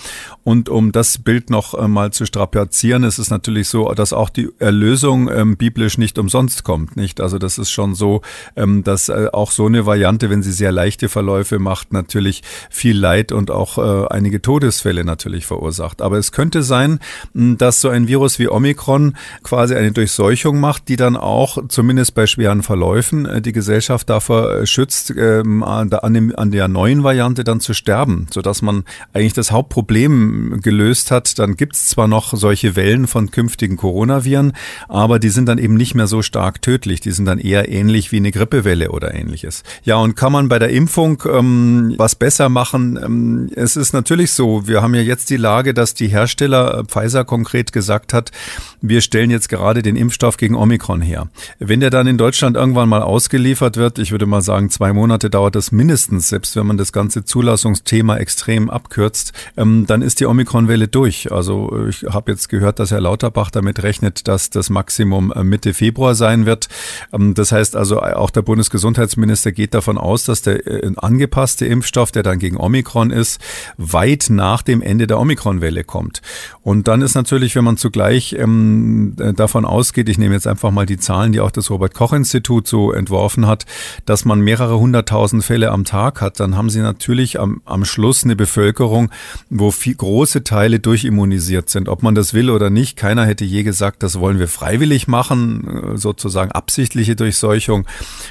Speaker 6: Und um das Bild noch äh, mal zu strapazieren, ist es natürlich so, dass auch die Erlösung ähm, biblisch nicht umsonst kommt. Nicht? Also das ist schon so, ähm, dass äh, auch so eine Variante, wenn sie sehr leichte Verläufe macht, natürlich viel Leid und auch äh, einige Todesfälle natürlich verursacht. Aber es könnte sein, dass so ein Virus wie Omikron quasi eine Durchseuchung macht, die dann auch zumindest bei schweren Verläufen äh, die Gesellschaft davor äh, schützt, ähm, an, dem, an der neuen Variante dann zu sterben, sodass man eigentlich das Hauptproblem gelöst hat. Dann gibt es zwar noch solche Wellen von künftigen Coronaviren, aber die sind dann eben nicht mehr so stark tödlich. Die sind dann eher ähnlich wie eine Grippewelle oder ähnliches. Ja, und kann man bei der Impfung ähm, was besser machen? Ähm, es ist natürlich so, wir haben ja jetzt die Lage, dass die Hersteller, äh, Pfizer konkret gesagt hat, wir stellen jetzt gerade den Impfstoff gegen Omikron her. Wenn der dann in Deutschland irgendwann mal ausgeliefert wird. Ich würde mal sagen, zwei Monate dauert das mindestens, selbst wenn man das ganze Zulassungsthema extrem abkürzt, ähm, dann ist die Omikron-Welle durch. Also ich habe jetzt gehört, dass Herr Lauterbach damit rechnet, dass das Maximum äh, Mitte Februar sein wird. Ähm, das heißt also, auch der Bundesgesundheitsminister geht davon aus, dass der äh, angepasste Impfstoff, der dann gegen Omikron ist, weit nach dem Ende der Omikron-Welle kommt. Und dann ist natürlich, wenn man zugleich ähm, äh, davon ausgeht, ich nehme jetzt einfach mal die Zahlen, die auch das Robert-Koch-Institut so entworfen hat, dass man mehrere hunderttausend Fälle am Tag hat, dann haben sie natürlich am, am Schluss eine Bevölkerung, wo viel, große Teile durchimmunisiert sind. Ob man das will oder nicht, keiner hätte je gesagt, das wollen wir freiwillig machen, äh, sozusagen absichtliche Durchseuchung.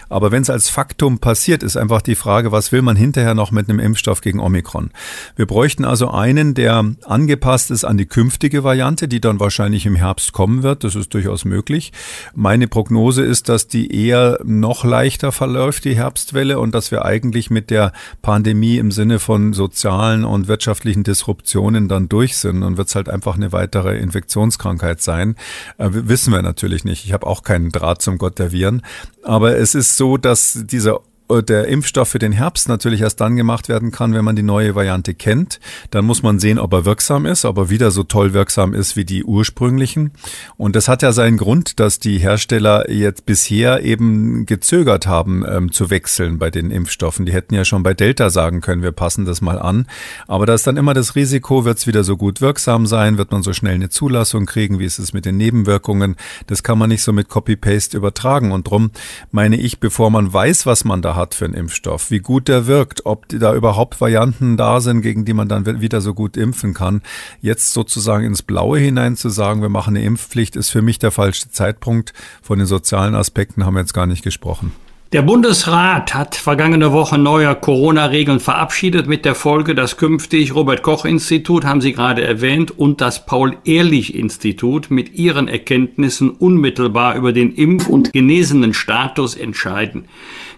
Speaker 6: Aber wenn es als Faktum passiert, ist einfach die Frage, was will man hinterher noch mit einem Impfstoff gegen Omikron? Wir bräuchten also einen, der angepasst ist an die künftige Variante, die dann wahrscheinlich im Herbst kommen wird. Das ist durchaus möglich. Meine Prognose ist, dass die eher noch leichter verläuft, die Herbstwelle, und dass wir eigentlich mit der Pandemie im Sinne von sozialen und wirtschaftlichen Disruptionen dann durch sind. Und wird es halt einfach eine weitere Infektionskrankheit sein. Äh, wissen wir natürlich nicht. Ich habe auch keinen Draht zum Gott der Viren. Aber es ist so, dass dieser der Impfstoff für den Herbst natürlich erst dann gemacht werden kann, wenn man die neue Variante kennt. Dann muss man sehen, ob er wirksam ist, ob er wieder so toll wirksam ist wie die ursprünglichen. Und das hat ja seinen Grund, dass die Hersteller jetzt bisher eben gezögert haben ähm, zu wechseln bei den Impfstoffen. Die hätten ja schon bei Delta sagen können, wir passen das mal an. Aber da ist dann immer das Risiko, wird es wieder so gut wirksam sein, wird man so schnell eine Zulassung kriegen, wie ist es mit den Nebenwirkungen. Das kann man nicht so mit Copy-Paste übertragen. Und drum meine ich, bevor man weiß, was man da hat für einen Impfstoff, wie gut der wirkt, ob da überhaupt Varianten da sind, gegen die man dann wieder so gut impfen kann. Jetzt sozusagen ins Blaue hinein zu sagen, wir machen eine Impfpflicht, ist für mich der falsche Zeitpunkt. Von den sozialen Aspekten haben wir jetzt gar nicht gesprochen.
Speaker 2: Der Bundesrat hat vergangene Woche neue Corona-Regeln verabschiedet mit der Folge, dass künftig Robert Koch Institut, haben Sie gerade erwähnt, und das Paul-Ehrlich-Institut mit ihren Erkenntnissen unmittelbar über den Impf- und genesenen Status entscheiden.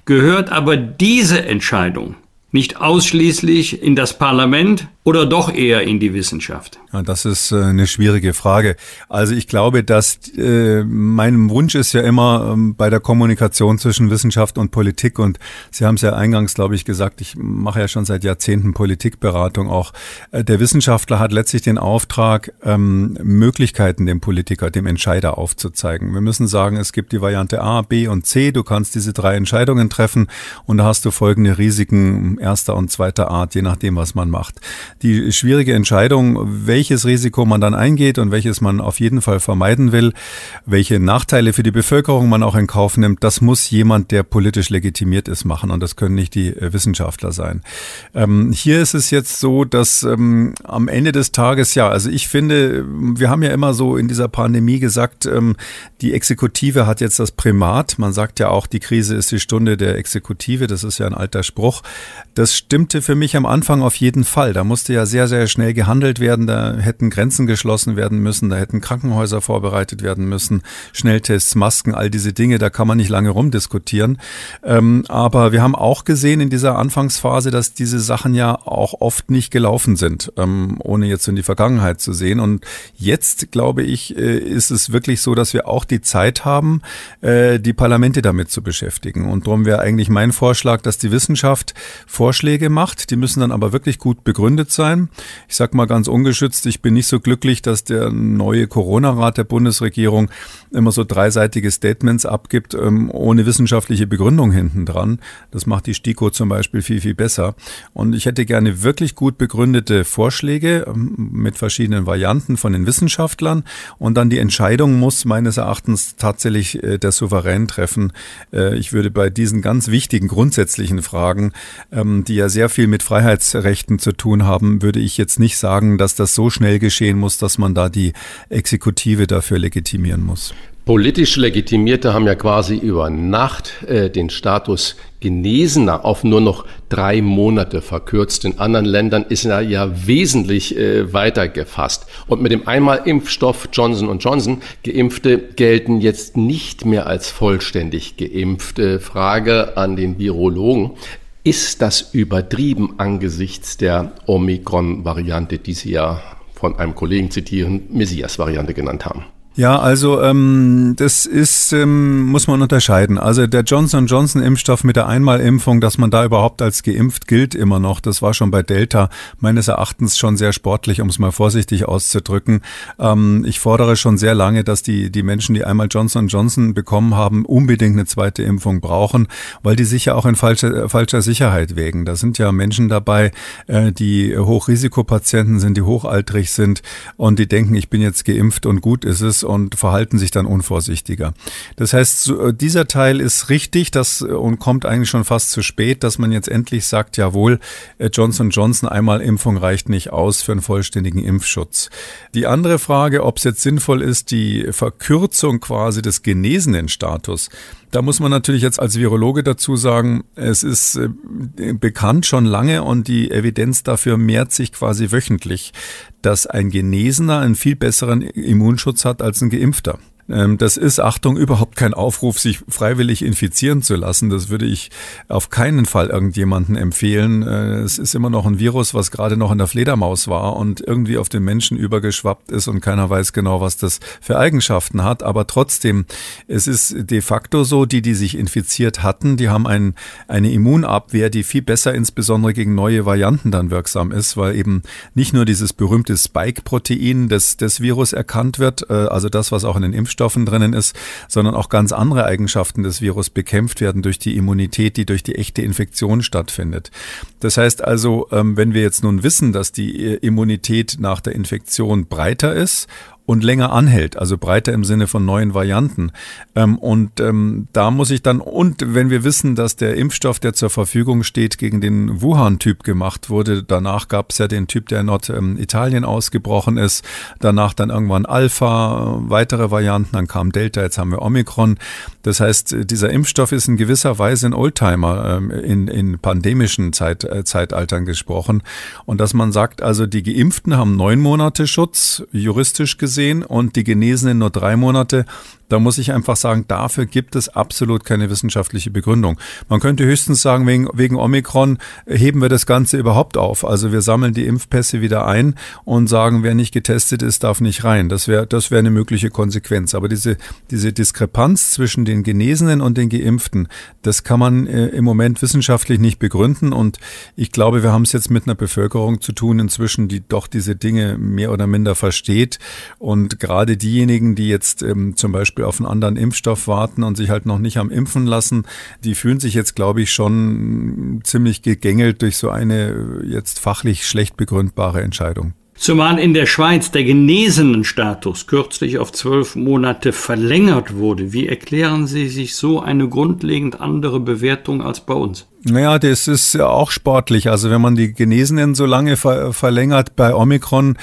Speaker 2: Gehört aber diese Entscheidung nicht ausschließlich in das Parlament oder doch eher in die Wissenschaft?
Speaker 6: Ja, das ist äh, eine schwierige Frage. Also ich glaube, dass äh, mein Wunsch ist ja immer ähm, bei der Kommunikation zwischen Wissenschaft und Politik und Sie haben es ja eingangs, glaube ich, gesagt, ich mache ja schon seit Jahrzehnten Politikberatung auch. Äh, der Wissenschaftler hat letztlich den Auftrag, ähm, Möglichkeiten dem Politiker, dem Entscheider aufzuzeigen. Wir müssen sagen, es gibt die Variante A, B und C. Du kannst diese drei Entscheidungen treffen und da hast du folgende Risiken erster und zweiter Art, je nachdem, was man macht die schwierige Entscheidung, welches Risiko man dann eingeht und welches man auf jeden Fall vermeiden will, welche Nachteile für die Bevölkerung man auch in Kauf nimmt, das muss jemand, der politisch legitimiert ist, machen und das können nicht die äh, Wissenschaftler sein. Ähm, hier ist es jetzt so, dass ähm, am Ende des Tages, ja, also ich finde, wir haben ja immer so in dieser Pandemie gesagt, ähm, die Exekutive hat jetzt das Primat. Man sagt ja auch, die Krise ist die Stunde der Exekutive. Das ist ja ein alter Spruch. Das stimmte für mich am Anfang auf jeden Fall. Da musste ja sehr, sehr schnell gehandelt werden. Da hätten Grenzen geschlossen werden müssen, da hätten Krankenhäuser vorbereitet werden müssen, Schnelltests, Masken, all diese Dinge, da kann man nicht lange rumdiskutieren. Ähm, aber wir haben auch gesehen in dieser Anfangsphase, dass diese Sachen ja auch oft nicht gelaufen sind, ähm, ohne jetzt in die Vergangenheit zu sehen. Und jetzt, glaube ich, äh, ist es wirklich so, dass wir auch die Zeit haben, äh, die Parlamente damit zu beschäftigen. Und darum wäre eigentlich mein Vorschlag, dass die Wissenschaft Vorschläge macht. Die müssen dann aber wirklich gut begründet sein sein. Ich sage mal ganz ungeschützt, ich bin nicht so glücklich, dass der neue Corona-Rat der Bundesregierung immer so dreiseitige Statements abgibt, ähm, ohne wissenschaftliche Begründung hinten dran. Das macht die STIKO zum Beispiel viel, viel besser. Und ich hätte gerne wirklich gut begründete Vorschläge ähm, mit verschiedenen Varianten von den Wissenschaftlern. Und dann die Entscheidung muss meines Erachtens tatsächlich äh, der Souverän treffen. Äh, ich würde bei diesen ganz wichtigen grundsätzlichen Fragen, ähm, die ja sehr viel mit Freiheitsrechten zu tun haben, würde ich jetzt nicht sagen, dass das so schnell geschehen muss, dass man da die Exekutive dafür legitimieren muss.
Speaker 1: Politisch Legitimierte haben ja quasi über Nacht äh, den Status Genesener auf nur noch drei Monate verkürzt. In anderen Ländern ist er ja wesentlich äh, weiter gefasst. Und mit dem Einmalimpfstoff Johnson Johnson Geimpfte gelten jetzt nicht mehr als vollständig geimpfte. Frage an den Virologen. Ist das übertrieben angesichts der Omikron-Variante, die Sie ja von einem Kollegen zitieren, Messias-Variante genannt haben?
Speaker 6: Ja, also ähm, das ist, ähm, muss man unterscheiden. Also der Johnson Johnson Impfstoff mit der Einmalimpfung, dass man da überhaupt als geimpft gilt immer noch, das war schon bei Delta meines Erachtens schon sehr sportlich, um es mal vorsichtig auszudrücken. Ähm, ich fordere schon sehr lange, dass die, die Menschen, die einmal Johnson Johnson bekommen haben, unbedingt eine zweite Impfung brauchen, weil die sich ja auch in falscher, falscher Sicherheit wägen. Da sind ja Menschen dabei, äh, die Hochrisikopatienten sind, die hochaltrig sind und die denken, ich bin jetzt geimpft und gut ist es und verhalten sich dann unvorsichtiger. Das heißt, äh, dieser Teil ist richtig das, äh, und kommt eigentlich schon fast zu spät, dass man jetzt endlich sagt, jawohl, äh, Johnson Johnson einmal Impfung reicht nicht aus für einen vollständigen Impfschutz. Die andere Frage, ob es jetzt sinnvoll ist, die Verkürzung quasi des genesenen Status, da muss man natürlich jetzt als Virologe dazu sagen, es ist bekannt schon lange und die Evidenz dafür mehrt sich quasi wöchentlich, dass ein Genesener einen viel besseren Immunschutz hat als ein Geimpfter. Ähm, das ist, Achtung, überhaupt kein Aufruf, sich freiwillig infizieren zu lassen. Das würde ich auf keinen Fall irgendjemanden empfehlen. Äh, es ist immer noch ein Virus, was gerade noch in der Fledermaus war und irgendwie auf den Menschen übergeschwappt ist und keiner weiß genau, was das für Eigenschaften hat. Aber trotzdem, es ist de facto so, die, die sich infiziert hatten, die haben ein, eine Immunabwehr, die viel besser insbesondere gegen neue Varianten dann wirksam ist, weil eben nicht nur dieses berühmte Spike-Protein des, des Virus erkannt wird, äh, also das, was auch in den Impfstoffen drinnen ist, sondern auch ganz andere Eigenschaften des Virus bekämpft werden durch die Immunität, die durch die echte Infektion stattfindet. Das heißt also, ähm, wenn wir jetzt nun wissen, dass die äh, Immunität nach der Infektion breiter ist und länger anhält, also breiter im Sinne von neuen Varianten. Ähm, und ähm, da muss ich dann, und wenn wir wissen, dass der Impfstoff, der zur Verfügung steht, gegen den Wuhan-Typ gemacht wurde, danach gab es ja den Typ, der in Norditalien ausgebrochen ist, danach dann irgendwann Alpha, weitere Varianten, dann kam Delta, jetzt haben wir Omikron. Das heißt, dieser Impfstoff ist in gewisser Weise ein Oldtimer ähm, in, in pandemischen Zeit, äh, Zeitaltern gesprochen. Und dass man sagt, also die Geimpften haben neun Monate Schutz, juristisch gesehen, gesehen und die Genesenen nur drei Monate. Da muss ich einfach sagen, dafür gibt es absolut keine wissenschaftliche Begründung. Man könnte höchstens sagen, wegen, wegen Omikron heben wir das Ganze überhaupt auf. Also wir sammeln die Impfpässe wieder ein und sagen, wer nicht getestet ist, darf nicht rein. Das wäre das wäre eine mögliche Konsequenz. Aber diese, diese Diskrepanz zwischen den Genesenen und den Geimpften, das kann man äh, im Moment wissenschaftlich nicht begründen. Und ich glaube, wir haben es jetzt mit einer Bevölkerung zu tun inzwischen, die doch diese Dinge mehr oder minder versteht. Und gerade diejenigen, die jetzt ähm, zum Beispiel Beispiel auf einen anderen Impfstoff warten und sich halt noch nicht am Impfen lassen, die fühlen sich jetzt, glaube ich, schon ziemlich gegängelt durch so eine jetzt fachlich schlecht begründbare Entscheidung.
Speaker 2: Zumal in der Schweiz der genesenen Status kürzlich auf zwölf Monate verlängert wurde. Wie erklären Sie sich so eine grundlegend andere Bewertung als bei uns?
Speaker 6: Naja, das ist ja auch sportlich. Also wenn man die Genesenen so lange ver verlängert bei Omikron,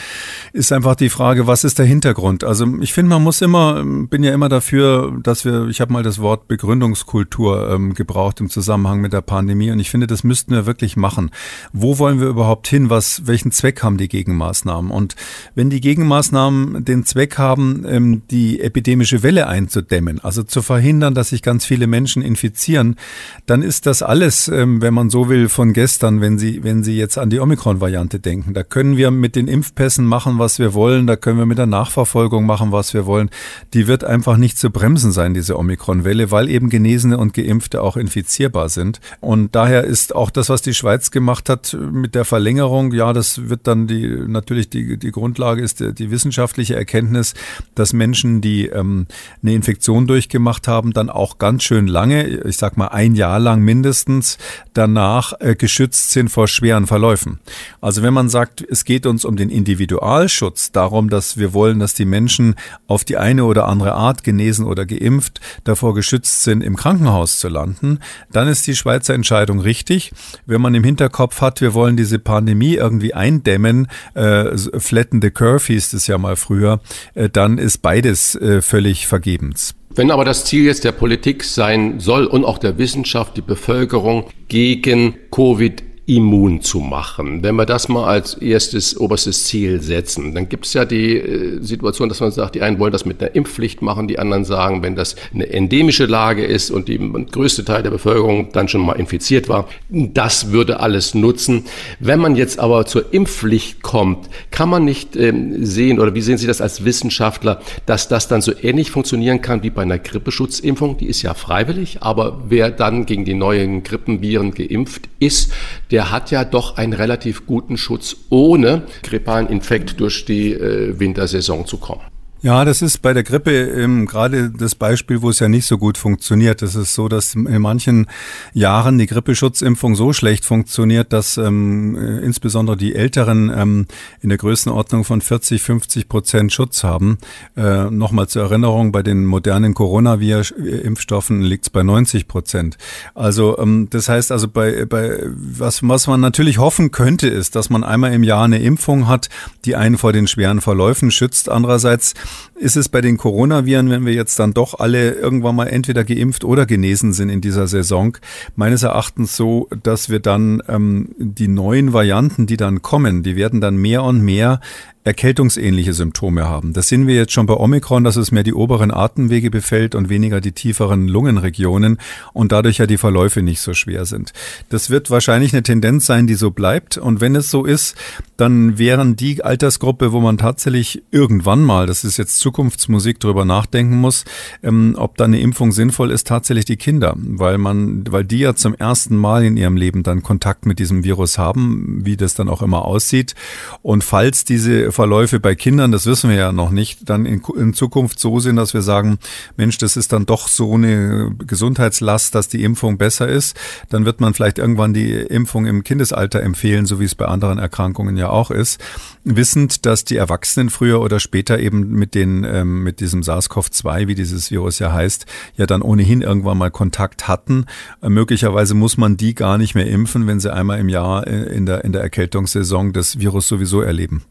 Speaker 6: ist einfach die Frage, was ist der Hintergrund? Also ich finde, man muss immer, bin ja immer dafür, dass wir, ich habe mal das Wort Begründungskultur ähm, gebraucht im Zusammenhang mit der Pandemie und ich finde, das müssten wir wirklich machen. Wo wollen wir überhaupt hin? Was, welchen Zweck haben die Gegenmaßnahmen? Und wenn die Gegenmaßnahmen den Zweck haben, ähm, die epidemische Welle einzudämmen, also zu verhindern, dass sich ganz viele Menschen infizieren, dann ist das alles ähm, wenn man so will, von gestern, wenn Sie, wenn Sie jetzt an die Omikron-Variante denken. Da können wir mit den Impfpässen machen, was wir wollen. Da können wir mit der Nachverfolgung machen, was wir wollen. Die wird einfach nicht zu bremsen sein, diese Omikron-Welle, weil eben Genesene und Geimpfte auch infizierbar sind. Und daher ist auch das, was die Schweiz gemacht hat mit der Verlängerung, ja, das wird dann die, natürlich die, die Grundlage ist die, die wissenschaftliche Erkenntnis, dass Menschen, die ähm, eine Infektion durchgemacht haben, dann auch ganz schön lange, ich sag mal ein Jahr lang mindestens, danach äh, geschützt sind vor schweren Verläufen. Also wenn man sagt, es geht uns um den Individualschutz, darum, dass wir wollen, dass die Menschen auf die eine oder andere Art genesen oder geimpft davor geschützt sind, im Krankenhaus zu landen, dann ist die Schweizer Entscheidung richtig. Wenn man im Hinterkopf hat, wir wollen diese Pandemie irgendwie eindämmen, äh, flatten the curve hieß es ja mal früher, äh, dann ist beides äh, völlig vergebens.
Speaker 1: Wenn aber das Ziel jetzt der Politik sein soll und auch der Wissenschaft, die Bevölkerung gegen Covid immun zu machen. Wenn wir das mal als erstes oberstes Ziel setzen, dann gibt es ja die äh, Situation, dass man sagt, die einen wollen das mit einer Impfpflicht machen, die anderen sagen, wenn das eine endemische Lage ist und die größte Teil der Bevölkerung dann schon mal infiziert war, das würde alles nutzen. Wenn man jetzt aber zur Impfpflicht kommt, kann man nicht ähm, sehen oder wie sehen Sie das als Wissenschaftler, dass das dann so ähnlich funktionieren kann wie bei einer Grippeschutzimpfung, die ist ja freiwillig, aber wer dann gegen die neuen Grippenviren geimpft ist, der hat ja doch einen relativ guten Schutz, ohne grippalen Infekt durch die äh, Wintersaison zu kommen.
Speaker 6: Ja, das ist bei der Grippe ähm, gerade das Beispiel, wo es ja nicht so gut funktioniert. Es ist so, dass in manchen Jahren die Grippeschutzimpfung so schlecht funktioniert, dass ähm, äh, insbesondere die Älteren ähm, in der Größenordnung von 40, 50 Prozent Schutz haben. Äh, Nochmal zur Erinnerung, bei den modernen Coronavirus-Impfstoffen liegt es bei 90 Prozent. Also ähm, das heißt also, bei, bei was, was man natürlich hoffen könnte, ist, dass man einmal im Jahr eine Impfung hat, die einen vor den schweren Verläufen schützt. Andererseits ist es bei den Coronaviren, wenn wir jetzt dann doch alle irgendwann mal entweder geimpft oder genesen sind in dieser Saison, meines Erachtens so, dass wir dann ähm, die neuen Varianten, die dann kommen, die werden dann mehr und mehr erkältungsähnliche Symptome haben. Das sehen wir jetzt schon bei Omikron, dass es mehr die oberen Atemwege befällt und weniger die tieferen Lungenregionen und dadurch ja die Verläufe nicht so schwer sind. Das wird wahrscheinlich eine Tendenz sein, die so bleibt. Und wenn es so ist, dann wären die Altersgruppe, wo man tatsächlich irgendwann mal, das ist jetzt Zukunftsmusik, drüber nachdenken muss, ähm, ob da eine Impfung sinnvoll ist, tatsächlich die Kinder, weil man, weil die ja zum ersten Mal in ihrem Leben dann Kontakt mit diesem Virus haben, wie das dann auch immer aussieht. Und falls diese Verläufe bei Kindern, das wissen wir ja noch nicht, dann in, in Zukunft so sind, dass wir sagen, Mensch, das ist dann doch so eine Gesundheitslast, dass die Impfung besser ist, dann wird man vielleicht irgendwann die Impfung im Kindesalter empfehlen, so wie es bei anderen Erkrankungen ja auch ist, wissend, dass die Erwachsenen früher oder später eben mit den ähm, mit diesem SARS-CoV-2, wie dieses Virus ja heißt, ja dann ohnehin irgendwann mal Kontakt hatten. Äh, möglicherweise muss man die gar nicht mehr impfen, wenn sie einmal im Jahr äh, in der in der Erkältungssaison das Virus sowieso erleben.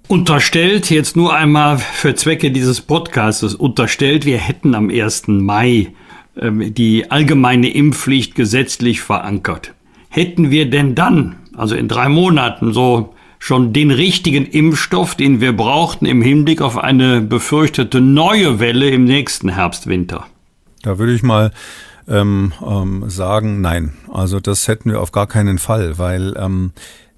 Speaker 2: Unterstellt jetzt nur einmal für Zwecke dieses Podcasts unterstellt, wir hätten am 1. Mai ähm, die allgemeine Impfpflicht gesetzlich verankert. Hätten wir denn dann, also in drei Monaten, so schon den richtigen Impfstoff, den wir brauchten im Hinblick auf eine befürchtete neue Welle im nächsten Herbst-Winter?
Speaker 6: Da würde ich mal ähm, ähm, sagen, nein. Also das hätten wir auf gar keinen Fall, weil ähm,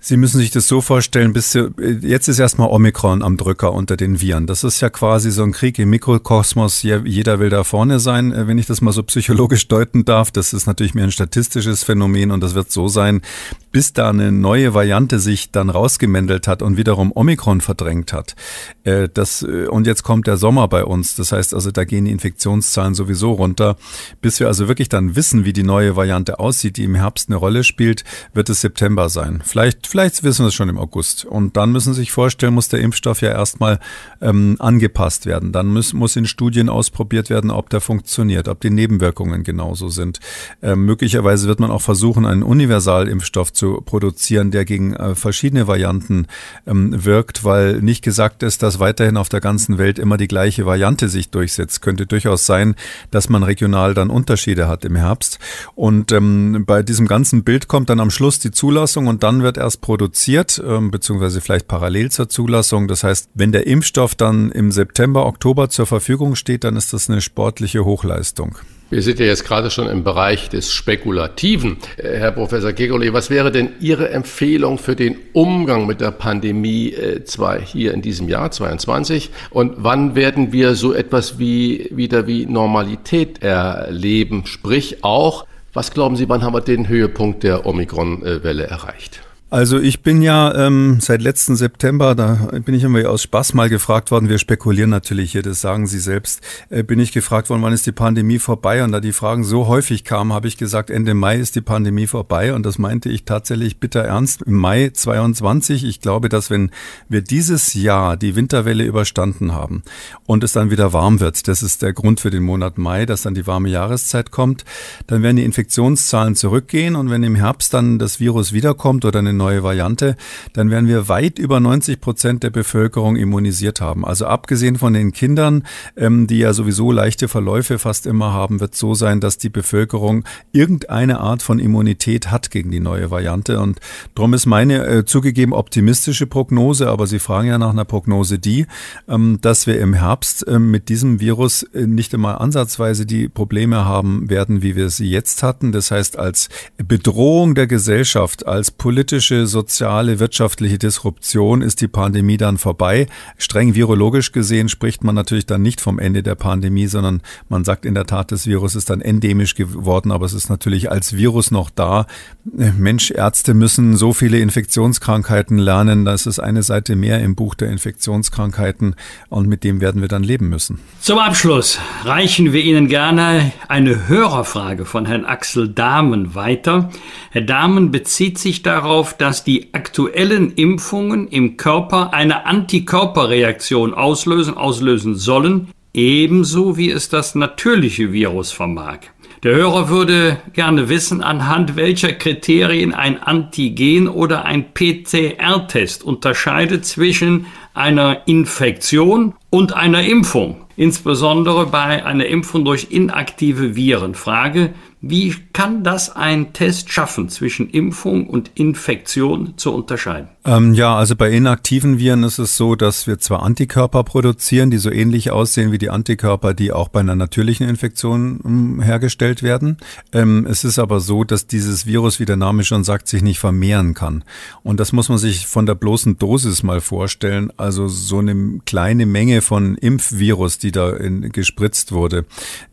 Speaker 6: Sie müssen sich das so vorstellen, bis Sie, jetzt ist erstmal Omikron am Drücker unter den Viren. Das ist ja quasi so ein Krieg im Mikrokosmos. Jeder will da vorne sein, äh, wenn ich das mal so psychologisch deuten darf. Das ist natürlich mehr ein statistisches Phänomen und das wird so sein, bis da eine neue Variante sich dann rausgemändelt hat und wiederum Omikron verdrängt hat. Äh, das, äh, und jetzt kommt der Sommer bei uns. Das heißt also, da gehen die Infektionszahlen sowieso runter. Bis wir also wirklich dann wissen, wie die neue Variante aussieht, die im Herbst eine Rolle spielt, wird es September sein. Vielleicht, vielleicht wissen wir es schon im August. Und dann müssen Sie sich vorstellen, muss der Impfstoff ja erstmal ähm, angepasst werden. Dann muss, muss in Studien ausprobiert werden, ob der funktioniert, ob die Nebenwirkungen genauso sind. Ähm, möglicherweise wird man auch versuchen, einen Universalimpfstoff zu produzieren, der gegen äh, verschiedene Varianten ähm, wirkt, weil nicht gesagt ist, dass weiterhin auf der ganzen Welt immer die gleiche Variante sich durchsetzt. Könnte durchaus sein, dass man regional dann Unterschiede hat im Herbst. Und ähm, bei diesem ganzen Bild kommt dann am Schluss die Zulassung und dann wird erst produziert, ähm, beziehungsweise vielleicht parallel zur Zulassung. Das heißt, wenn der Impfstoff dann im September, Oktober zur Verfügung steht, dann ist das eine sportliche Hochleistung.
Speaker 1: Wir sind ja jetzt gerade schon im Bereich des Spekulativen. Äh, Herr Professor Gegoli, was wäre denn Ihre Empfehlung für den Umgang mit der Pandemie äh, zwar hier in diesem Jahr 22 und wann werden wir so etwas wie wieder wie Normalität erleben? Sprich auch, was glauben Sie, wann haben wir den Höhepunkt der Omikron-Welle erreicht?
Speaker 6: Also ich bin ja ähm, seit letzten September, da bin ich immer aus Spaß mal gefragt worden, wir spekulieren natürlich hier, das sagen Sie selbst, äh, bin ich gefragt worden, wann ist die Pandemie vorbei? Und da die Fragen so häufig kamen, habe ich gesagt, Ende Mai ist die Pandemie vorbei. Und das meinte ich tatsächlich bitter ernst. Im Mai 22, ich glaube, dass wenn wir dieses Jahr die Winterwelle überstanden haben und es dann wieder warm wird, das ist der Grund für den Monat Mai, dass dann die warme Jahreszeit kommt, dann werden die Infektionszahlen zurückgehen. Und wenn im Herbst dann das Virus wiederkommt oder eine neue Variante, dann werden wir weit über 90 Prozent der Bevölkerung immunisiert haben. Also abgesehen von den Kindern, ähm, die ja sowieso leichte Verläufe fast immer haben, wird so sein, dass die Bevölkerung irgendeine Art von Immunität hat gegen die neue Variante. Und darum ist meine äh, zugegeben optimistische Prognose, aber Sie fragen ja nach einer Prognose die, ähm, dass wir im Herbst äh, mit diesem Virus äh, nicht einmal ansatzweise die Probleme haben werden, wie wir sie jetzt hatten. Das heißt, als Bedrohung der Gesellschaft, als politische politische, soziale, wirtschaftliche Disruption ist die Pandemie dann vorbei. Streng virologisch gesehen spricht man natürlich dann nicht vom Ende der Pandemie, sondern man sagt in der Tat, das Virus ist dann endemisch geworden, aber es ist natürlich als Virus noch da. Mensch, Ärzte müssen so viele Infektionskrankheiten lernen. Das ist eine Seite mehr im Buch der Infektionskrankheiten und mit dem werden wir dann leben müssen.
Speaker 2: Zum Abschluss reichen wir Ihnen gerne eine Hörerfrage von Herrn Axel Dahmen weiter. Herr Dahmen bezieht sich darauf, dass die aktuellen Impfungen im Körper eine Antikörperreaktion auslösen, auslösen sollen, ebenso wie es das natürliche Virus vermag. Der Hörer würde gerne wissen, anhand welcher Kriterien ein Antigen oder ein PCR-Test unterscheidet zwischen einer Infektion und einer Impfung, insbesondere bei einer Impfung durch inaktive Viren. Frage, Wie kann das ein Test schaffen, zwischen Impfung und Infektion zu unterscheiden?
Speaker 6: Ähm, ja, also bei inaktiven Viren ist es so, dass wir zwar Antikörper produzieren, die so ähnlich aussehen wie die Antikörper, die auch bei einer natürlichen Infektion ähm, hergestellt werden. Ähm, es ist aber so, dass dieses Virus, wie der Name schon sagt, sich nicht vermehren kann. Und das muss man sich von der bloßen Dosis mal vorstellen. Also so eine kleine Menge von Impfvirus, die da in, gespritzt wurde,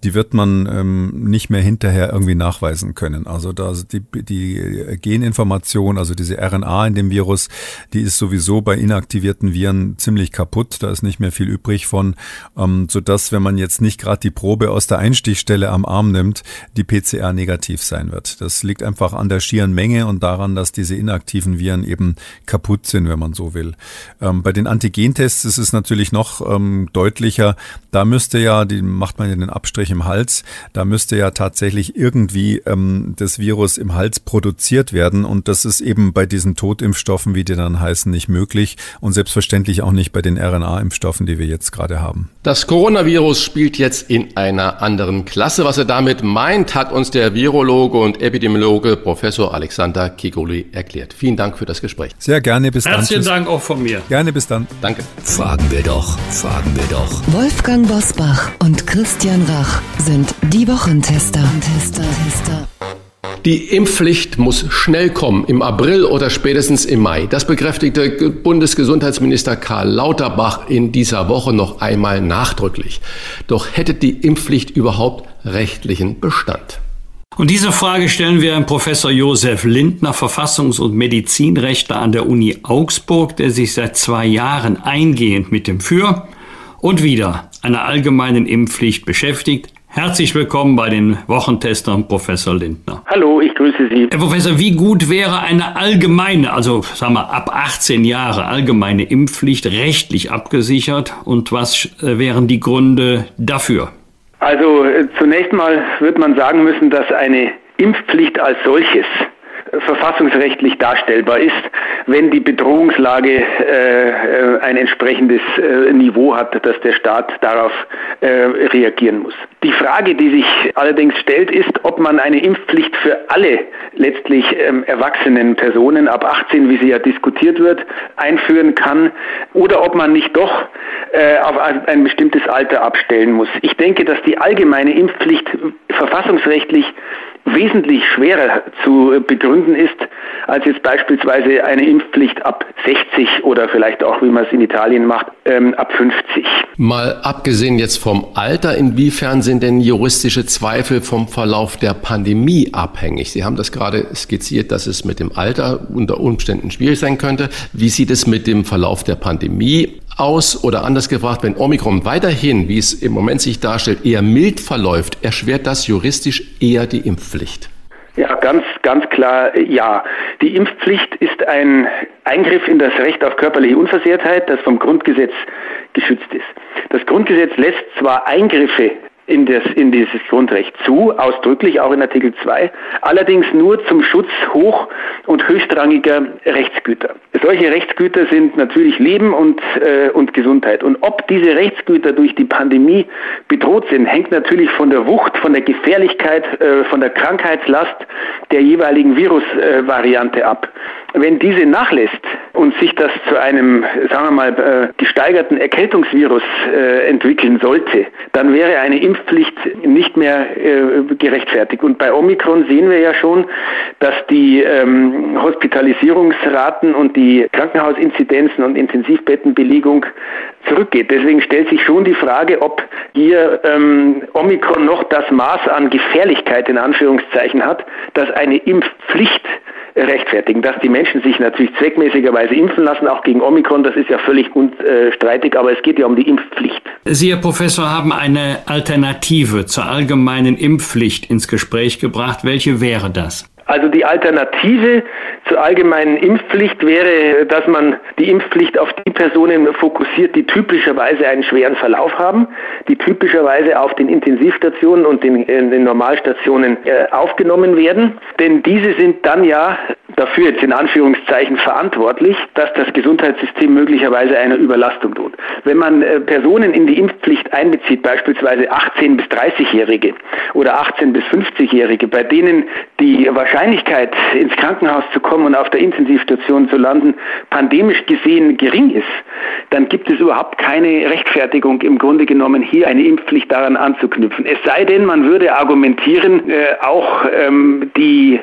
Speaker 6: die wird man ähm, nicht mehr hinterher irgendwie nachweisen können. Also da die, die Geninformation, also diese RNA in dem Virus, die ist sowieso bei inaktivierten Viren ziemlich kaputt. Da ist nicht mehr viel übrig von, ähm, sodass, wenn man jetzt nicht gerade die Probe aus der Einstichstelle am Arm nimmt, die PCR negativ sein wird. Das liegt einfach an der schieren Menge und daran, dass diese inaktiven Viren eben kaputt sind, wenn man so will. Ähm, bei den Antigentests ist es natürlich noch ähm, deutlicher. Da müsste ja, die macht man ja den Abstrich im Hals, da müsste ja tatsächlich irgendwie ähm, das Virus im Hals produziert werden und das ist eben bei diesen Totimpfstoffen, wie die dann heißen, nicht möglich und selbstverständlich auch nicht bei den RNA-Impfstoffen, die wir jetzt gerade haben.
Speaker 1: Das Coronavirus spielt jetzt in einer anderen Klasse. Was er damit meint, hat uns der Virologe und Epidemiologe Professor Alexander Kigoli erklärt. Vielen Dank für das Gespräch.
Speaker 6: Sehr gerne, bis
Speaker 2: dann. Herzlichen Dank auch von mir.
Speaker 6: Gerne, bis dann.
Speaker 1: Danke.
Speaker 3: Fragen wir doch, fragen wir doch.
Speaker 5: Wolfgang Bosbach und Christian Rach sind die Wochentester. Tester, Tester.
Speaker 1: Die Impfpflicht muss schnell kommen, im April oder spätestens im Mai. Das bekräftigte Bundesgesundheitsminister Karl Lauterbach in dieser Woche noch einmal nachdrücklich. Doch hätte die Impfpflicht überhaupt rechtlichen Bestand?
Speaker 2: Und diese Frage stellen wir Herrn Professor Josef Lindner, Verfassungs- und Medizinrechtler an der Uni Augsburg, der sich seit zwei Jahren eingehend mit dem Für und Wider einer allgemeinen Impfpflicht beschäftigt. Herzlich willkommen bei den Wochentestern, Professor Lindner.
Speaker 7: Hallo, ich grüße Sie.
Speaker 2: Herr Professor, wie gut wäre eine allgemeine, also sagen wir ab 18 Jahre allgemeine Impfpflicht rechtlich abgesichert und was äh, wären die Gründe dafür?
Speaker 7: Also äh, zunächst mal wird man sagen müssen, dass eine Impfpflicht als solches verfassungsrechtlich darstellbar ist, wenn die Bedrohungslage äh, ein entsprechendes äh, Niveau hat, dass der Staat darauf äh, reagieren muss. Die Frage, die sich allerdings stellt, ist, ob man eine Impfpflicht für alle letztlich ähm, erwachsenen Personen ab 18, wie sie ja diskutiert wird, einführen kann oder ob man nicht doch äh, auf ein bestimmtes Alter abstellen muss. Ich denke, dass die allgemeine Impfpflicht verfassungsrechtlich wesentlich schwerer zu begründen ist, als jetzt beispielsweise eine Impfpflicht ab 60 oder vielleicht auch, wie man es in Italien macht, ähm, ab 50.
Speaker 1: Mal abgesehen jetzt vom Alter, inwiefern sind denn juristische Zweifel vom Verlauf der Pandemie abhängig? Sie haben das gerade skizziert, dass es mit dem Alter unter Umständen schwierig sein könnte. Wie sieht es mit dem Verlauf der Pandemie aus oder anders gefragt, wenn Omikron weiterhin, wie es im Moment sich darstellt, eher mild verläuft, erschwert das juristisch eher die Impfpflicht?
Speaker 7: Ja, ganz, ganz klar ja. Die Impfpflicht ist ein Eingriff in das Recht auf körperliche Unversehrtheit, das vom Grundgesetz geschützt ist. Das Grundgesetz lässt zwar Eingriffe in, das, in dieses Grundrecht zu, ausdrücklich auch in Artikel 2, allerdings nur zum Schutz hoch- und höchstrangiger Rechtsgüter. Solche Rechtsgüter sind natürlich Leben und, äh, und Gesundheit. Und ob diese Rechtsgüter durch die Pandemie bedroht sind, hängt natürlich von der Wucht, von der Gefährlichkeit, äh, von der Krankheitslast der jeweiligen Virusvariante äh, ab. Wenn diese nachlässt und sich das zu einem, sagen wir mal, äh, gesteigerten Erkältungsvirus äh, entwickeln sollte, dann wäre eine Impfpflicht nicht mehr äh, gerechtfertigt. Und bei Omikron sehen wir ja schon, dass die ähm, Hospitalisierungsraten und die Krankenhausinzidenzen und Intensivbettenbelegung zurückgeht. Deswegen stellt sich schon die Frage, ob hier ähm, Omikron noch das Maß an Gefährlichkeit in Anführungszeichen hat, dass eine Impfpflicht rechtfertigen. Dass die Menschen sich natürlich zweckmäßigerweise impfen lassen, auch gegen Omikron, das ist ja völlig unstreitig, aber es geht ja um die Impfpflicht.
Speaker 2: Sie, Herr Professor, haben eine Alternative zur allgemeinen Impfpflicht ins Gespräch gebracht. Welche wäre das?
Speaker 7: Also die Alternative zur allgemeinen Impfpflicht wäre, dass man die Impfpflicht auf die Personen fokussiert, die typischerweise einen schweren Verlauf haben, die typischerweise auf den Intensivstationen und den, den Normalstationen äh, aufgenommen werden. Denn diese sind dann ja dafür jetzt in Anführungszeichen verantwortlich, dass das Gesundheitssystem möglicherweise einer Überlastung droht. Wenn man äh, Personen in die Impfpflicht einbezieht, beispielsweise 18 bis 30-Jährige oder 18 bis 50-Jährige, bei denen die Wahrscheinlichkeit ins Krankenhaus zu kommen und auf der Intensivstation zu landen pandemisch gesehen gering ist, dann gibt es überhaupt keine Rechtfertigung im Grunde genommen hier eine Impfpflicht daran anzuknüpfen. Es sei denn, man würde argumentieren, äh, auch ähm, die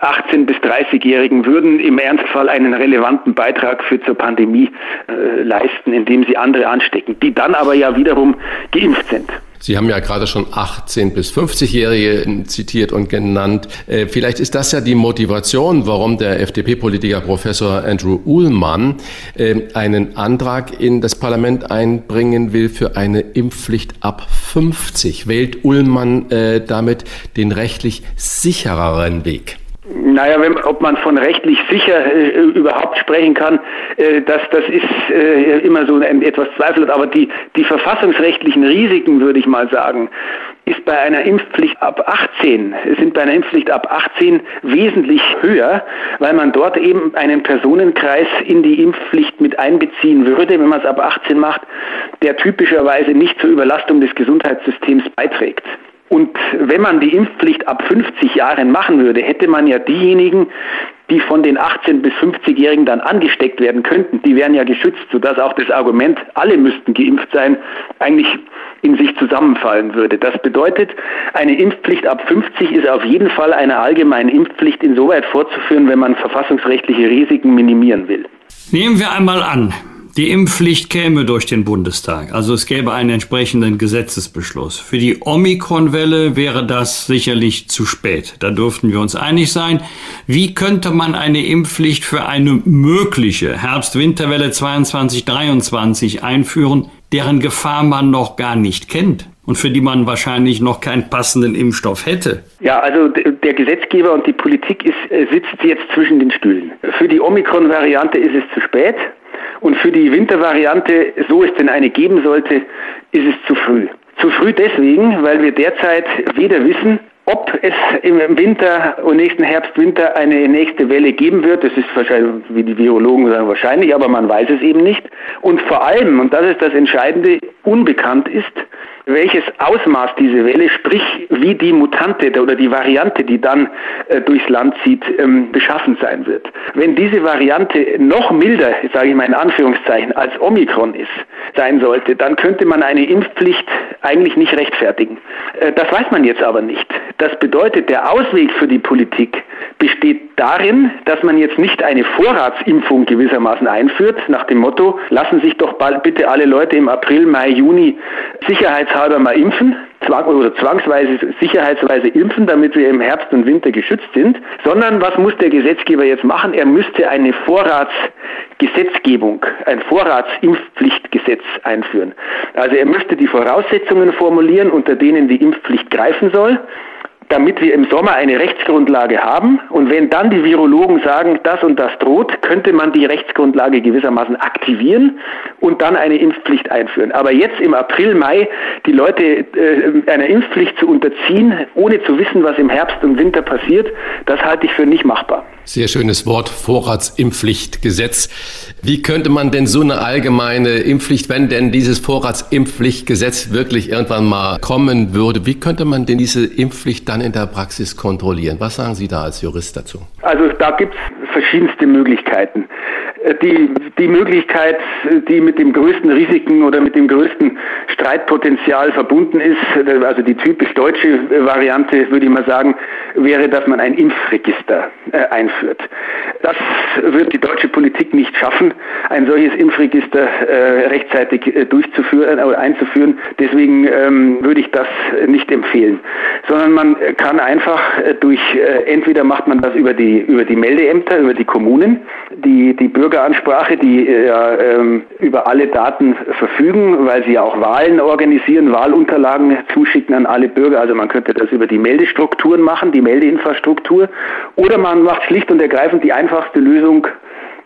Speaker 7: 18 bis 30-Jährigen würden im Ernstfall einen relevanten Beitrag für zur Pandemie äh, leisten, indem sie andere anstecken, die dann aber ja wiederum geimpft sind.
Speaker 1: Sie haben ja gerade schon 18 bis 50-Jährige zitiert und genannt. Äh, vielleicht ist das ja die Motivation, warum der FDP-Politiker Professor Andrew Uhlmann äh, einen Antrag in das Parlament einbringen will für eine Impfpflicht ab 50. Wählt Uhlmann äh, damit den rechtlich sichereren Weg?
Speaker 7: Naja, wenn, ob man von rechtlich sicher äh, überhaupt sprechen kann, äh, das, das ist äh, immer so ein, etwas zweifelhaft. Aber die, die verfassungsrechtlichen Risiken, würde ich mal sagen, ist bei einer Impfpflicht ab 18, sind bei einer Impfpflicht ab 18 wesentlich höher, weil man dort eben einen Personenkreis in die Impfpflicht mit einbeziehen würde, wenn man es ab 18 macht, der typischerweise nicht zur Überlastung des Gesundheitssystems beiträgt. Und wenn man die Impfpflicht ab 50 Jahren machen würde, hätte man ja diejenigen, die von den 18 bis 50-Jährigen dann angesteckt werden könnten, die wären ja geschützt, sodass auch das Argument, alle müssten geimpft sein, eigentlich in sich zusammenfallen würde. Das bedeutet, eine Impfpflicht ab 50 ist auf jeden Fall eine allgemeine Impfpflicht insoweit fortzuführen, wenn man verfassungsrechtliche Risiken minimieren will.
Speaker 2: Nehmen wir einmal an, die Impfpflicht käme durch den Bundestag, also es gäbe einen entsprechenden Gesetzesbeschluss. Für die Omikron-Welle wäre das sicherlich zu spät. Da dürften wir uns einig sein. Wie könnte man eine Impfpflicht für eine mögliche Herbst-Winterwelle 22-23 einführen, deren Gefahr man noch gar nicht kennt? und für die man wahrscheinlich noch keinen passenden Impfstoff hätte.
Speaker 7: Ja, also der Gesetzgeber und die Politik ist, äh, sitzt jetzt zwischen den Stühlen. Für die Omikron-Variante ist es zu spät. Und für die Wintervariante, so es denn eine geben sollte, ist es zu früh. Zu früh deswegen, weil wir derzeit weder wissen, ob es im Winter und nächsten Herbst, Winter eine nächste Welle geben wird, das ist wahrscheinlich, wie die Virologen sagen, wahrscheinlich, aber man weiß es eben nicht. Und vor allem, und das ist das Entscheidende, unbekannt ist, welches Ausmaß diese Welle, sprich wie die Mutante oder die Variante, die dann äh, durchs Land zieht, ähm, beschaffen sein wird. Wenn diese Variante noch milder, sage ich mal in Anführungszeichen, als Omikron ist, sein sollte, dann könnte man eine Impfpflicht eigentlich nicht rechtfertigen. Äh, das weiß man jetzt aber nicht. Das bedeutet, der Ausweg für die Politik besteht darin, dass man jetzt nicht eine Vorratsimpfung gewissermaßen einführt, nach dem Motto, lassen sich doch bald bitte alle Leute im April, Mai, Juni Sicherheits sicherheitshalber mal impfen, zwang oder zwangsweise sicherheitsweise impfen, damit wir im Herbst und Winter geschützt sind, sondern was muss der Gesetzgeber jetzt machen? Er müsste eine Vorratsgesetzgebung, ein Vorratsimpfpflichtgesetz einführen. Also er müsste die Voraussetzungen formulieren, unter denen die Impfpflicht greifen soll damit wir im Sommer eine Rechtsgrundlage haben. Und wenn dann die Virologen sagen, das und das droht, könnte man die Rechtsgrundlage gewissermaßen aktivieren und dann eine Impfpflicht einführen. Aber jetzt im April, Mai die Leute äh, einer Impfpflicht zu unterziehen, ohne zu wissen, was im Herbst und Winter passiert, das halte ich für nicht machbar.
Speaker 1: Sehr schönes Wort, Vorratsimpfpflichtgesetz. Wie könnte man denn so eine allgemeine Impfpflicht, wenn denn dieses Vorratsimpfpflichtgesetz wirklich irgendwann mal kommen würde, wie könnte man denn diese Impfpflicht dann in der Praxis kontrollieren? Was sagen Sie da als Jurist dazu?
Speaker 7: Also da gibt es verschiedenste Möglichkeiten. Die, die Möglichkeit, die mit dem größten Risiken oder mit dem größten Streitpotenzial verbunden ist, also die typisch deutsche Variante, würde ich mal sagen, wäre, dass man ein Impfregister äh, einführt. Das wird die deutsche Politik nicht schaffen, ein solches Impfregister äh, rechtzeitig äh, durchzuführen oder einzuführen. Deswegen ähm, würde ich das nicht empfehlen, sondern man kann einfach durch entweder macht man das über die über die Meldeämter, über die Kommunen, die die Bürgeransprache, die äh, ja ähm, über alle Daten verfügen, weil sie ja auch Wahlen organisieren, Wahlunterlagen zuschicken an alle Bürger. Also man könnte das über die Meldestrukturen machen, die Meldeinfrastruktur, oder man macht schlicht und ergreifend die einfachste Lösung,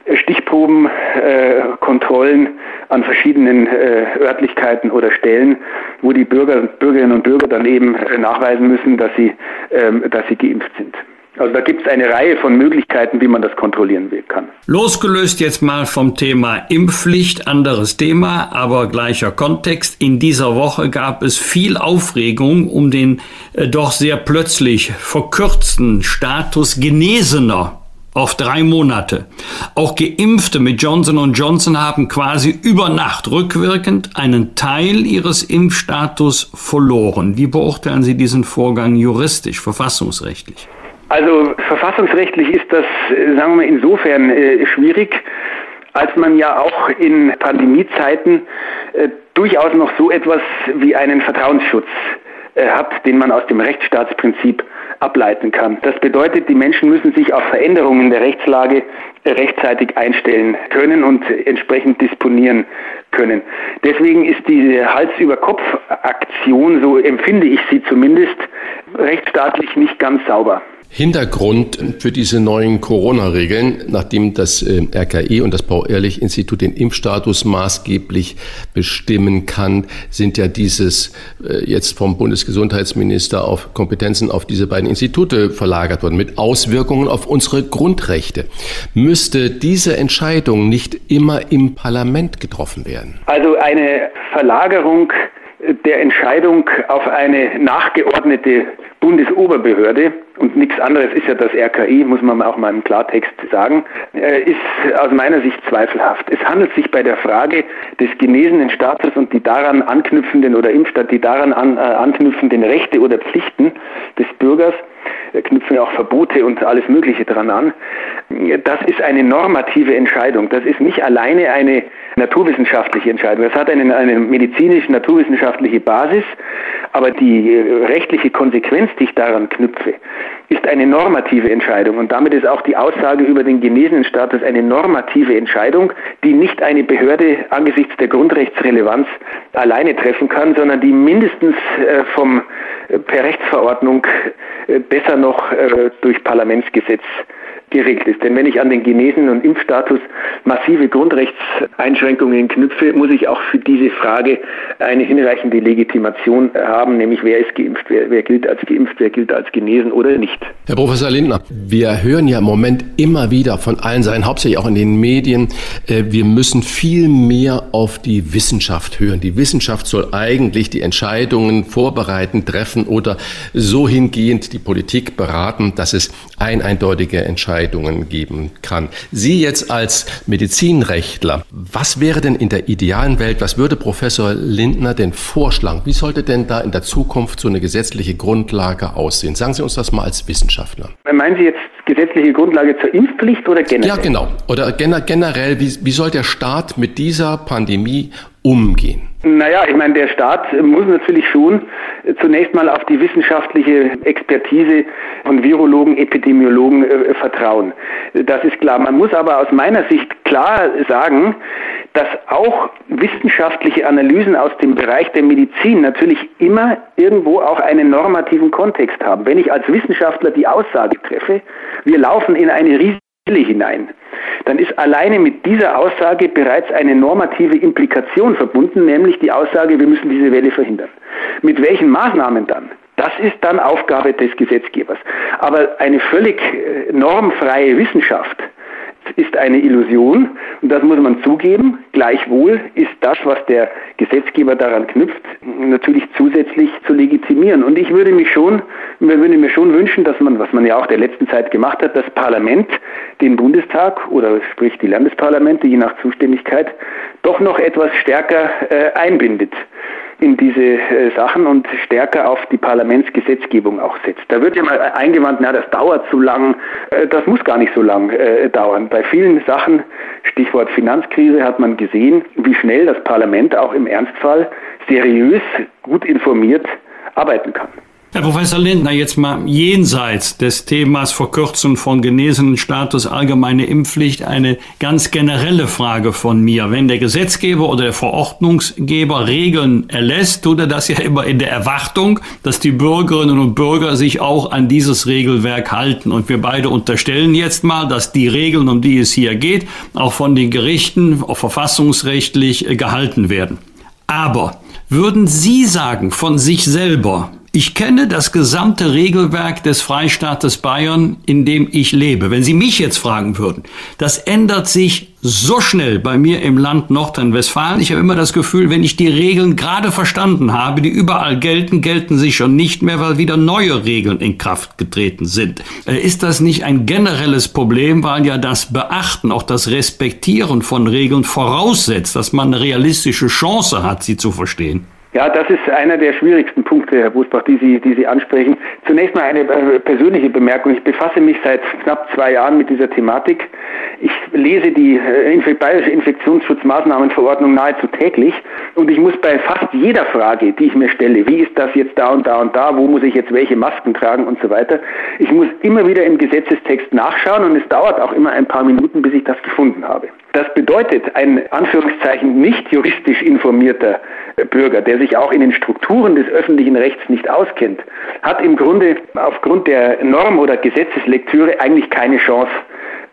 Speaker 7: äh, Stichproben, äh, Kontrollen an verschiedenen äh, Örtlichkeiten oder Stellen, wo die Bürger, Bürgerinnen und Bürger dann eben äh, nachweisen müssen, dass sie, ähm, dass sie geimpft sind. Also da gibt es eine Reihe von Möglichkeiten, wie man das kontrollieren kann.
Speaker 2: Losgelöst jetzt mal vom Thema Impfpflicht, anderes Thema, aber gleicher Kontext. In dieser Woche gab es viel Aufregung um den äh, doch sehr plötzlich verkürzten Status Genesener auf drei Monate. Auch Geimpfte mit Johnson Johnson haben quasi über Nacht rückwirkend einen Teil ihres Impfstatus verloren. Wie beurteilen Sie diesen Vorgang juristisch, verfassungsrechtlich?
Speaker 7: Also verfassungsrechtlich ist das, äh, sagen wir mal, insofern äh, schwierig, als man ja auch in Pandemiezeiten äh, durchaus noch so etwas wie einen Vertrauensschutz äh, hat, den man aus dem Rechtsstaatsprinzip ableiten kann. Das bedeutet, die Menschen müssen sich auf Veränderungen der Rechtslage rechtzeitig einstellen können und entsprechend disponieren können. Deswegen ist diese Hals-über-Kopf-Aktion, so empfinde ich sie zumindest, rechtsstaatlich nicht ganz sauber.
Speaker 1: Hintergrund für diese neuen Corona-Regeln, nachdem das äh, RKI und das Paul-Ehrlich-Institut den Impfstatus maßgeblich bestimmen kann, sind ja dieses äh, jetzt vom Bundesgesundheitsminister auf Kompetenzen auf diese beiden Institute verlagert worden, mit Auswirkungen auf unsere Grundrechte. Müsste diese Entscheidung nicht immer im Parlament getroffen werden?
Speaker 7: Also eine Verlagerung der Entscheidung auf eine nachgeordnete Bundesoberbehörde, und nichts anderes ist ja das RKI, muss man auch mal im Klartext sagen, äh, ist aus meiner Sicht zweifelhaft. Es handelt sich bei der Frage des genesenen Status und die daran anknüpfenden oder Impfstadt, die daran an, äh, anknüpfenden Rechte oder Pflichten des Bürgers knüpfen ja auch Verbote und alles Mögliche dran an. Das ist eine normative Entscheidung. Das ist nicht alleine eine naturwissenschaftliche Entscheidung. Das hat eine, eine medizinische, naturwissenschaftliche Basis, aber die rechtliche Konsequenz, die ich daran knüpfe, ist eine normative Entscheidung. Und damit ist auch die Aussage über den genesenen Status eine normative Entscheidung, die nicht eine Behörde angesichts der Grundrechtsrelevanz alleine treffen kann, sondern die mindestens äh, vom äh, per Rechtsverordnung äh, besser noch durch Parlamentsgesetz geregelt ist. Denn wenn ich an den Genesen- und Impfstatus massive Grundrechtseinschränkungen knüpfe, muss ich auch für diese Frage eine hinreichende Legitimation haben, nämlich wer ist geimpft, wer, wer gilt als geimpft, wer gilt als genesen oder nicht.
Speaker 1: Herr Professor Lindner, wir hören ja im Moment immer wieder von allen Seiten, hauptsächlich auch in den Medien, äh, wir müssen viel mehr auf die Wissenschaft hören. Die Wissenschaft soll eigentlich die Entscheidungen vorbereiten, treffen oder so hingehend die Politik beraten, dass es ein eindeutige Entscheidung Entscheidungen geben kann. Sie jetzt als Medizinrechtler, was wäre denn in der idealen Welt, was würde Professor Lindner denn vorschlagen? Wie sollte denn da in der Zukunft so eine gesetzliche Grundlage aussehen? Sagen Sie uns das mal als Wissenschaftler.
Speaker 7: Meinen Sie jetzt gesetzliche Grundlage zur Impfpflicht oder generell?
Speaker 1: Ja, genau. Oder generell, wie, wie soll der Staat mit dieser Pandemie umgehen?
Speaker 7: Naja, ich meine, der Staat muss natürlich schon zunächst mal auf die wissenschaftliche Expertise von Virologen, Epidemiologen äh, vertrauen. Das ist klar. Man muss aber aus meiner Sicht klar sagen, dass auch wissenschaftliche Analysen aus dem Bereich der Medizin natürlich immer irgendwo auch einen normativen Kontext haben. Wenn ich als Wissenschaftler die Aussage treffe, wir laufen in eine riesige hinein, dann ist alleine mit dieser Aussage bereits eine normative Implikation verbunden, nämlich die Aussage, wir müssen diese Welle verhindern. Mit welchen Maßnahmen dann? Das ist dann Aufgabe des Gesetzgebers. Aber eine völlig äh, normfreie Wissenschaft, ist eine Illusion und das muss man zugeben. Gleichwohl ist das, was der Gesetzgeber daran knüpft, natürlich zusätzlich zu legitimieren. Und ich würde mich schon, würde mir schon wünschen, dass man, was man ja auch der letzten Zeit gemacht hat, das Parlament den Bundestag oder sprich die Landesparlamente je nach Zuständigkeit doch noch etwas stärker äh, einbindet in diese äh, Sachen und stärker auf die Parlamentsgesetzgebung auch setzt. Da wird ja mal eingewandt, na, das dauert zu lang. Äh, das muss gar nicht so lang äh, dauern. Bei vielen Sachen, Stichwort Finanzkrise, hat man gesehen, wie schnell das Parlament auch im Ernstfall seriös, gut informiert arbeiten kann.
Speaker 2: Herr Professor Lindner, jetzt mal jenseits des Themas Verkürzung von genesenen Status allgemeine Impfpflicht eine ganz generelle Frage von mir. Wenn der Gesetzgeber oder der Verordnungsgeber Regeln erlässt, tut er das ja immer in der Erwartung, dass die Bürgerinnen und Bürger sich auch an dieses Regelwerk halten. Und wir beide unterstellen jetzt mal, dass die Regeln, um die es hier geht, auch von den Gerichten auch verfassungsrechtlich gehalten werden. Aber würden Sie sagen von sich selber, Ich kenne das gesamte Regelwerk des Freistaates Bayern, in dem ich lebe. Wenn Sie mich jetzt fragen würden, das ändert sich so schnell bei mir im Land Nordrhein-Westfalen. Ich habe immer das Gefühl, wenn ich die Regeln gerade verstanden habe, die überall gelten, gelten sie schon nicht mehr, weil wieder neue Regeln in Kraft getreten sind. Äh, ist das nicht ein generelles Problem, weil ja das Beachten, auch das Respektieren von Regeln voraussetzt, dass man eine realistische Chance hat, sie zu verstehen?
Speaker 7: Ja, das ist einer der schwierigsten Punkte, Herr Busbach, die Sie, die Sie ansprechen. Zunächst mal eine äh, persönliche Bemerkung. Ich befasse mich seit knapp zwei Jahren mit dieser Thematik. Ich lese die äh, bayerische Infektionsschutzmaßnahmenverordnung nahezu täglich und ich muss bei fast jeder Frage, die ich mir stelle, wie ist das jetzt da und da und da, wo muss ich jetzt welche Masken tragen und so weiter, ich muss immer wieder im Gesetzestext nachschauen und es dauert auch immer ein paar Minuten, bis ich das gefunden habe. Das bedeutet, ein Anführungszeichen nicht juristisch informierter Bürger, der sich auch in den Strukturen des öffentlichen Rechts nicht auskennt, hat im Grunde aufgrund der Norm- oder Gesetzeslektüre eigentlich keine Chance,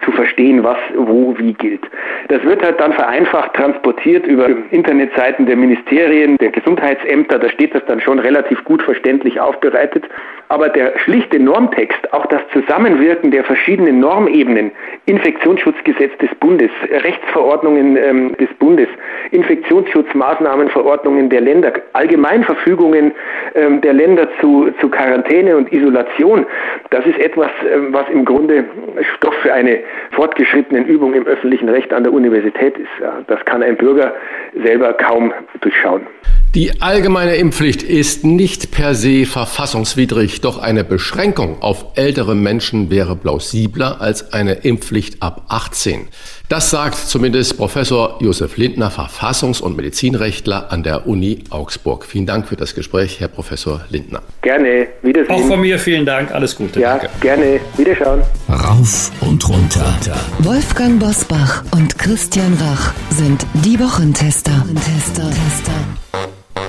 Speaker 7: zu verstehen, was wo wie gilt. Das wird halt dann vereinfacht transportiert über Internetseiten der Ministerien, der Gesundheitsämter, da steht das dann schon relativ gut verständlich aufbereitet. Aber der schlichte Normtext, auch das Zusammenwirken der verschiedenen Normebenen, Infektionsschutzgesetz des Bundes, Rechtsverordnungen ähm, des Bundes, Infektionsschutzmaßnahmenverordnungen der Länder, Allgemeinverfügungen ähm, der Länder zu, zu Quarantäne und Isolation, das ist etwas, ähm, was im Grunde Stoff für eine fortgeschrittenen Übung im öffentlichen Recht an der Universität ist. Das kann ein Bürger selber kaum durchschauen.
Speaker 1: Die allgemeine Impfpflicht ist nicht per se verfassungswidrig, doch eine Beschränkung auf ältere Menschen wäre plausibler als eine Impfpflicht ab 18. Das sagt zumindest Professor Josef Lindner, Verfassungs- und Medizinrechtler an der Uni Augsburg. Vielen Dank für das Gespräch, Herr Professor Lindner.
Speaker 7: Gerne,
Speaker 2: Wiedersehen. Auch von mir vielen Dank, alles Gute.
Speaker 7: Ja, Danke. gerne, Wiederschauen.
Speaker 3: Rauf und runter.
Speaker 5: Wolfgang Bosbach und Christian Rach sind die Wochentester. Tester.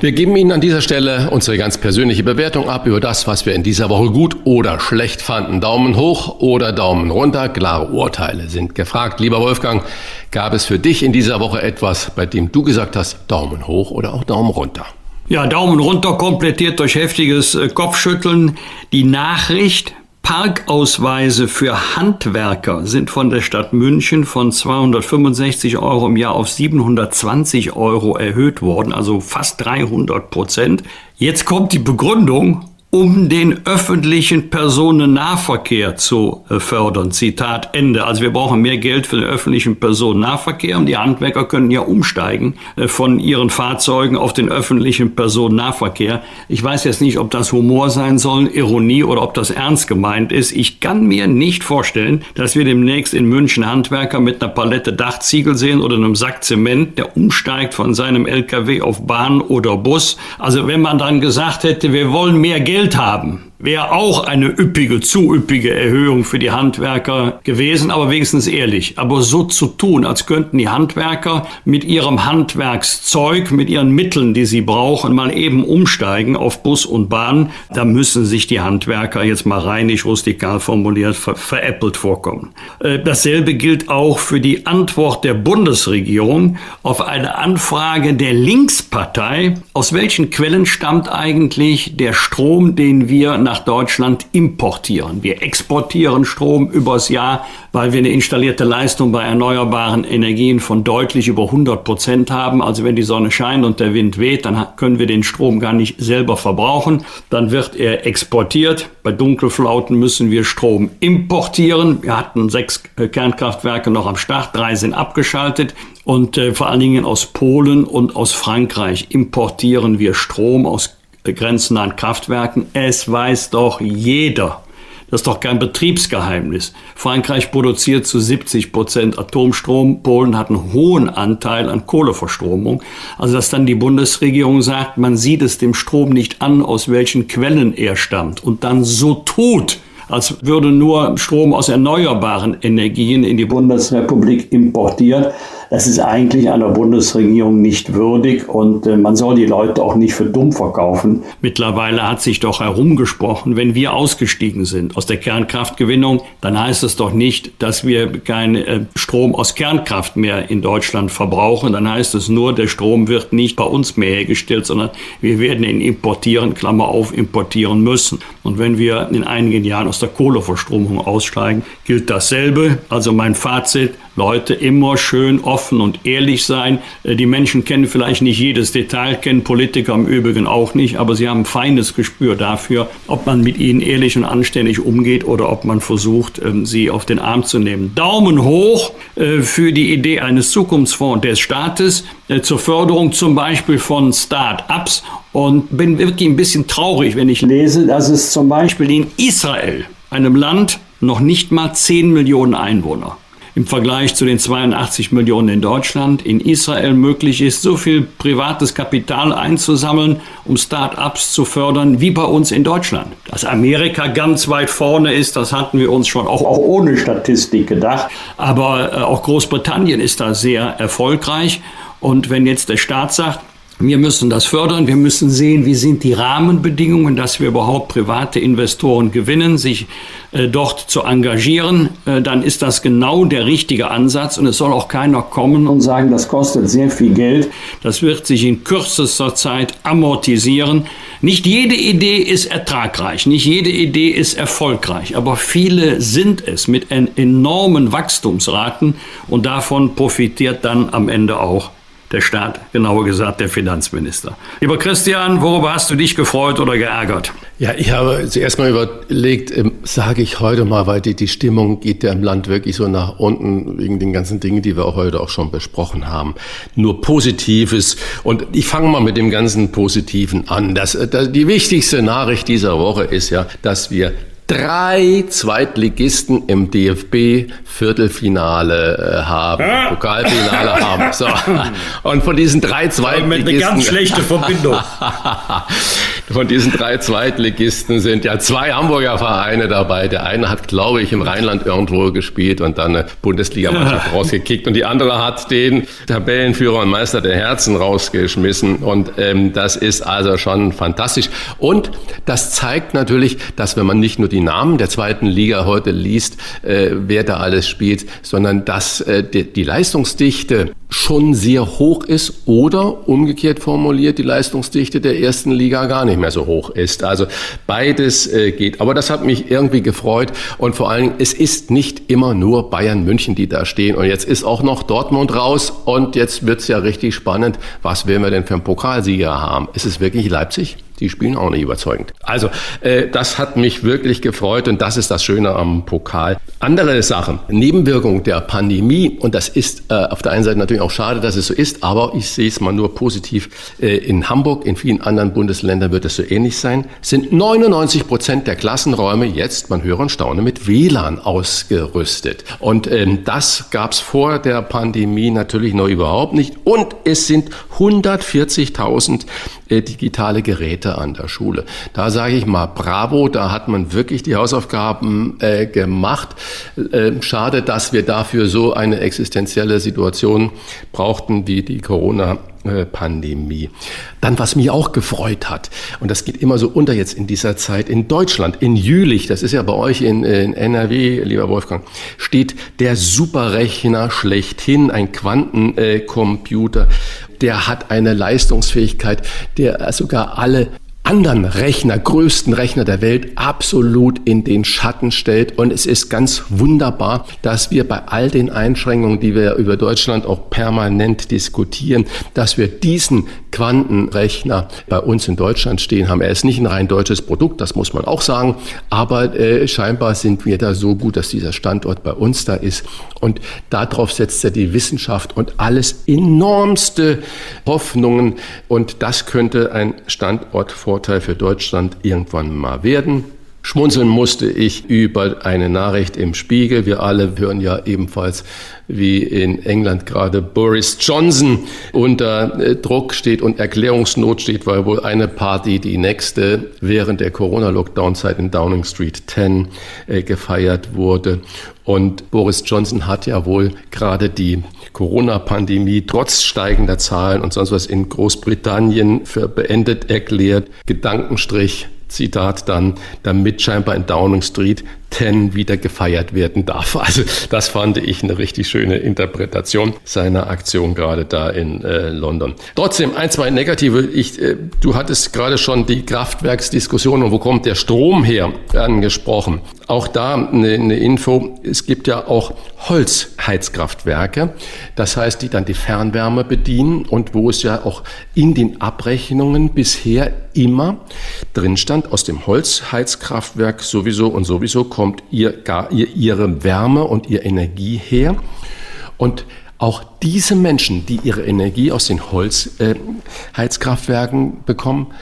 Speaker 1: Wir geben Ihnen an dieser Stelle unsere ganz persönliche Bewertung ab über das, was wir in dieser Woche gut oder schlecht fanden. Daumen hoch oder Daumen runter. Klare Urteile sind gefragt. Lieber Wolfgang, gab es für dich in dieser Woche etwas, bei dem du gesagt hast, Daumen hoch oder auch Daumen runter?
Speaker 2: Ja, Daumen runter komplettiert durch heftiges äh, Kopfschütteln. Die Nachricht, Parkausweise für Handwerker sind von der Stadt München von 265 Euro im Jahr auf 720 Euro erhöht worden, also fast 300 Prozent. Jetzt kommt die Begründung, um den öffentlichen Personennahverkehr zu äh, fördern. Zitat Ende. Also wir brauchen mehr Geld für den öffentlichen Personennahverkehr und die Handwerker können ja umsteigen äh, von ihren Fahrzeugen auf den öffentlichen Personennahverkehr. Ich weiß jetzt nicht, ob das Humor sein soll, Ironie oder ob das ernst gemeint ist. Ich kann mir nicht vorstellen, dass wir demnächst in München Handwerker mit einer Palette Dachziegel sehen oder einem Sack Zement, der umsteigt von seinem LKW auf Bahn oder Bus. Also wenn man dann gesagt hätte, wir wollen mehr Geld Geld haben wäre auch eine üppige, zu üppige Erhöhung für die Handwerker gewesen, aber wenigstens ehrlich. Aber so zu tun, als könnten die Handwerker mit ihrem Handwerkszeug, mit ihren Mitteln, die sie brauchen, mal eben umsteigen auf Bus und Bahn, da müssen sich die Handwerker jetzt mal reinig rustikal formuliert ver veräppelt vorkommen. Äh, dasselbe gilt auch für die Antwort der Bundesregierung auf eine Anfrage der Linkspartei. Aus welchen Quellen stammt eigentlich der Strom, den wir nach Deutschland importieren. Wir exportieren Strom übers Jahr, weil wir eine installierte Leistung bei erneuerbaren Energien von deutlich über 100 Prozent haben. Also wenn die Sonne scheint und der Wind weht, dann können wir den Strom gar nicht selber verbrauchen. Dann wird er exportiert. Bei Dunkelflauten müssen wir Strom importieren. Wir hatten sechs äh, Kernkraftwerke noch am Start, drei sind abgeschaltet. Und äh, vor allen Dingen aus Polen und aus Frankreich importieren wir Strom aus grenznahen Kraftwerken. Es weiß doch jeder. Das ist doch kein Betriebsgeheimnis. Frankreich produziert zu 70 Prozent Atomstrom. Polen hat einen hohen Anteil an Kohleverstromung. Also, dass dann die Bundesregierung sagt, man sieht es dem Strom nicht an, aus welchen Quellen er stammt und dann so tut, als würde nur Strom aus erneuerbaren Energien in die Bundesrepublik importiert. Das ist eigentlich einer Bundesregierung nicht würdig und äh, man soll die Leute auch nicht für dumm verkaufen. Mittlerweile hat sich doch herumgesprochen, wenn wir ausgestiegen sind aus der Kernkraftgewinnung, dann heißt es doch nicht, dass wir keinen äh, Strom aus Kernkraft mehr in Deutschland verbrauchen. Dann heißt es nur, der Strom wird nicht bei uns mehr hergestellt, sondern wir werden ihn importieren, Klammer auf, importieren müssen. Und wenn wir in einigen Jahren aus der Kohleverstromung aussteigen, gilt dasselbe. Also mein Fazit, Leute immer schön offen und ehrlich sein. Äh, die Menschen kennen vielleicht nicht jedes Detail, kennen Politiker im Übrigen auch nicht, aber sie haben ein feines Gespür dafür, ob man mit ihnen ehrlich und anständig umgeht oder ob man versucht, ähm, sie auf den Arm zu nehmen. Daumen hoch äh, für die Idee eines Zukunftsfonds des Staates äh, zur Förderung zum Beispiel von Start-ups und bin wirklich ein bisschen traurig, wenn ich lese, dass es zum Beispiel in Israel, einem Land, noch nicht mal 10 Millionen Einwohner, im Vergleich zu den 82 Millionen in Deutschland in Israel möglich ist, so viel privates Kapital einzusammeln, um Start-ups zu fördern, wie bei uns in Deutschland. Dass Amerika ganz weit vorne ist, das hatten wir uns schon auch, auch ohne Statistik gedacht. Aber äh, auch Großbritannien ist da sehr erfolgreich. Und wenn jetzt der Staat sagt, wir müssen das fördern. Wir müssen sehen, wie sind die Rahmenbedingungen, dass wir überhaupt private Investoren gewinnen, sich äh, dort zu engagieren. Äh, dann ist das genau der richtige Ansatz. Und es soll auch keiner kommen und sagen, das kostet sehr viel Geld. Das wird sich in kürzester Zeit amortisieren. Nicht jede Idee ist ertragreich. Nicht jede Idee ist erfolgreich. Aber viele sind es mit enormen Wachstumsraten. Und davon profitiert dann am Ende auch der Staat, genauer gesagt der Finanzminister. Lieber Christian, worüber hast du dich gefreut oder geärgert?
Speaker 1: Ja, ich habe zuerst mal überlegt, ähm, sage ich heute mal, weil die, die Stimmung geht ja im Land wirklich so nach unten wegen den ganzen Dingen, die wir auch heute auch schon besprochen haben. Nur Positives. Und ich fange mal mit dem ganzen Positiven an. Das, äh, das, die wichtigste Nachricht dieser Woche ist ja, dass wir drei Zweitligisten im DFB-Viertelfinale äh, haben, ja. Pokalfinale haben. So. Und von diesen drei Zweitligisten... Mit
Speaker 2: eine ganz schlechte Verbindung.
Speaker 1: von diesen drei Zweitligisten sind ja zwei Hamburger Vereine dabei. Der eine hat, glaube ich, im Rheinland irgendwo gespielt und dann eine Bundesligamannschaft rausgekickt. Und die andere hat den Tabellenführer und Meister der Herzen rausgeschmissen. Und ähm, das ist also schon fantastisch. Und das zeigt natürlich, dass wenn man nicht nur die Namen der zweiten Liga heute liest, äh, wer da alles spielt, sondern dass äh, die, die Leistungsdichte schon sehr hoch ist oder umgekehrt formuliert die Leistungsdichte der ersten Liga gar nicht mehr so hoch ist. Also beides äh, geht. Aber das hat mich irgendwie gefreut und vor allen Dingen, es ist nicht immer nur Bayern München, die da stehen. Und jetzt ist auch noch Dortmund raus und jetzt wird's ja richtig spannend. Was werden wir denn für einen Pokalsieger haben? Ist es wirklich Leipzig? Die spielen auch nicht überzeugend. Also äh, das hat mich wirklich gefreut und das ist das Schöne am Pokal. Andere Sachen, Nebenwirkung der Pandemie und das ist äh, auf der einen Seite natürlich auch schade, dass es so ist, aber ich sehe es mal nur positiv. Äh, in Hamburg, in vielen anderen Bundesländern wird es so ähnlich sein, sind 99 Prozent der Klassenräume jetzt, man höre und staune, mit WLAN ausgerüstet. Und ähm, das gab es vor der Pandemie natürlich noch überhaupt nicht und es sind 140.000 äh, digitale Geräte an der Schule. Da sage ich mal Bravo, da hat man wirklich die Hausaufgaben äh, gemacht. Äh, schade, dass wir dafür so eine existenzielle Situation brauchten wie die Corona Pandemie. Dann, was mich auch gefreut hat, und das geht immer so unter jetzt in dieser Zeit, in Deutschland, in Jülich, das ist ja bei euch in, in NRW, lieber Wolfgang, steht der Superrechner schlechthin, ein Quantencomputer der hat eine Leistungsfähigkeit, der sogar alle anderen Rechner, größten Rechner der Welt absolut in den Schatten stellt. Und es ist ganz wunderbar, dass wir bei all den Einschränkungen, die wir über Deutschland auch permanent diskutieren, dass wir diesen Quantenrechner bei uns in Deutschland stehen haben. Er ist nicht ein rein deutsches Produkt, das muss man auch sagen, aber äh, scheinbar sind wir da so gut, dass dieser Standort bei uns da ist. Und darauf setzt er die Wissenschaft und alles enormste Hoffnungen. Und das könnte ein Standortvorteil für Deutschland irgendwann mal werden. Schmunzeln musste ich über eine Nachricht im Spiegel. Wir alle hören ja ebenfalls, wie in England gerade Boris Johnson unter äh, Druck steht und Erklärungsnot steht, weil wohl eine Party die nächste während der Corona-Lockdown-Zeit in Downing Street 10 äh, gefeiert wurde. Und Boris Johnson hat ja wohl gerade die Corona-Pandemie trotz steigender Zahlen und sonst was in Großbritannien für beendet erklärt. Gedankenstrich Zitat dann, damit scheinbar in Downing Street 10 wieder gefeiert werden darf. Also das fand ich eine richtig schöne Interpretation seiner Aktion gerade da in äh, London. Trotzdem ein, zwei negative. Ich, äh, du hattest gerade schon die Kraftwerksdiskussion und wo kommt der Strom her angesprochen. Auch da eine, eine Info. Es gibt ja auch Holzheizkraftwerke. Das heißt, die dann die Fernwärme bedienen und wo es ja auch in den Abrechnungen bisher immer drin stand, aus dem Holzheizkraftwerk sowieso und sowieso kommt ihr, gar, ihr, ihre Wärme und ihre Energie her. Und auch diese Menschen, die ihre Energie aus den Holzheizkraftwerken äh, bekommen,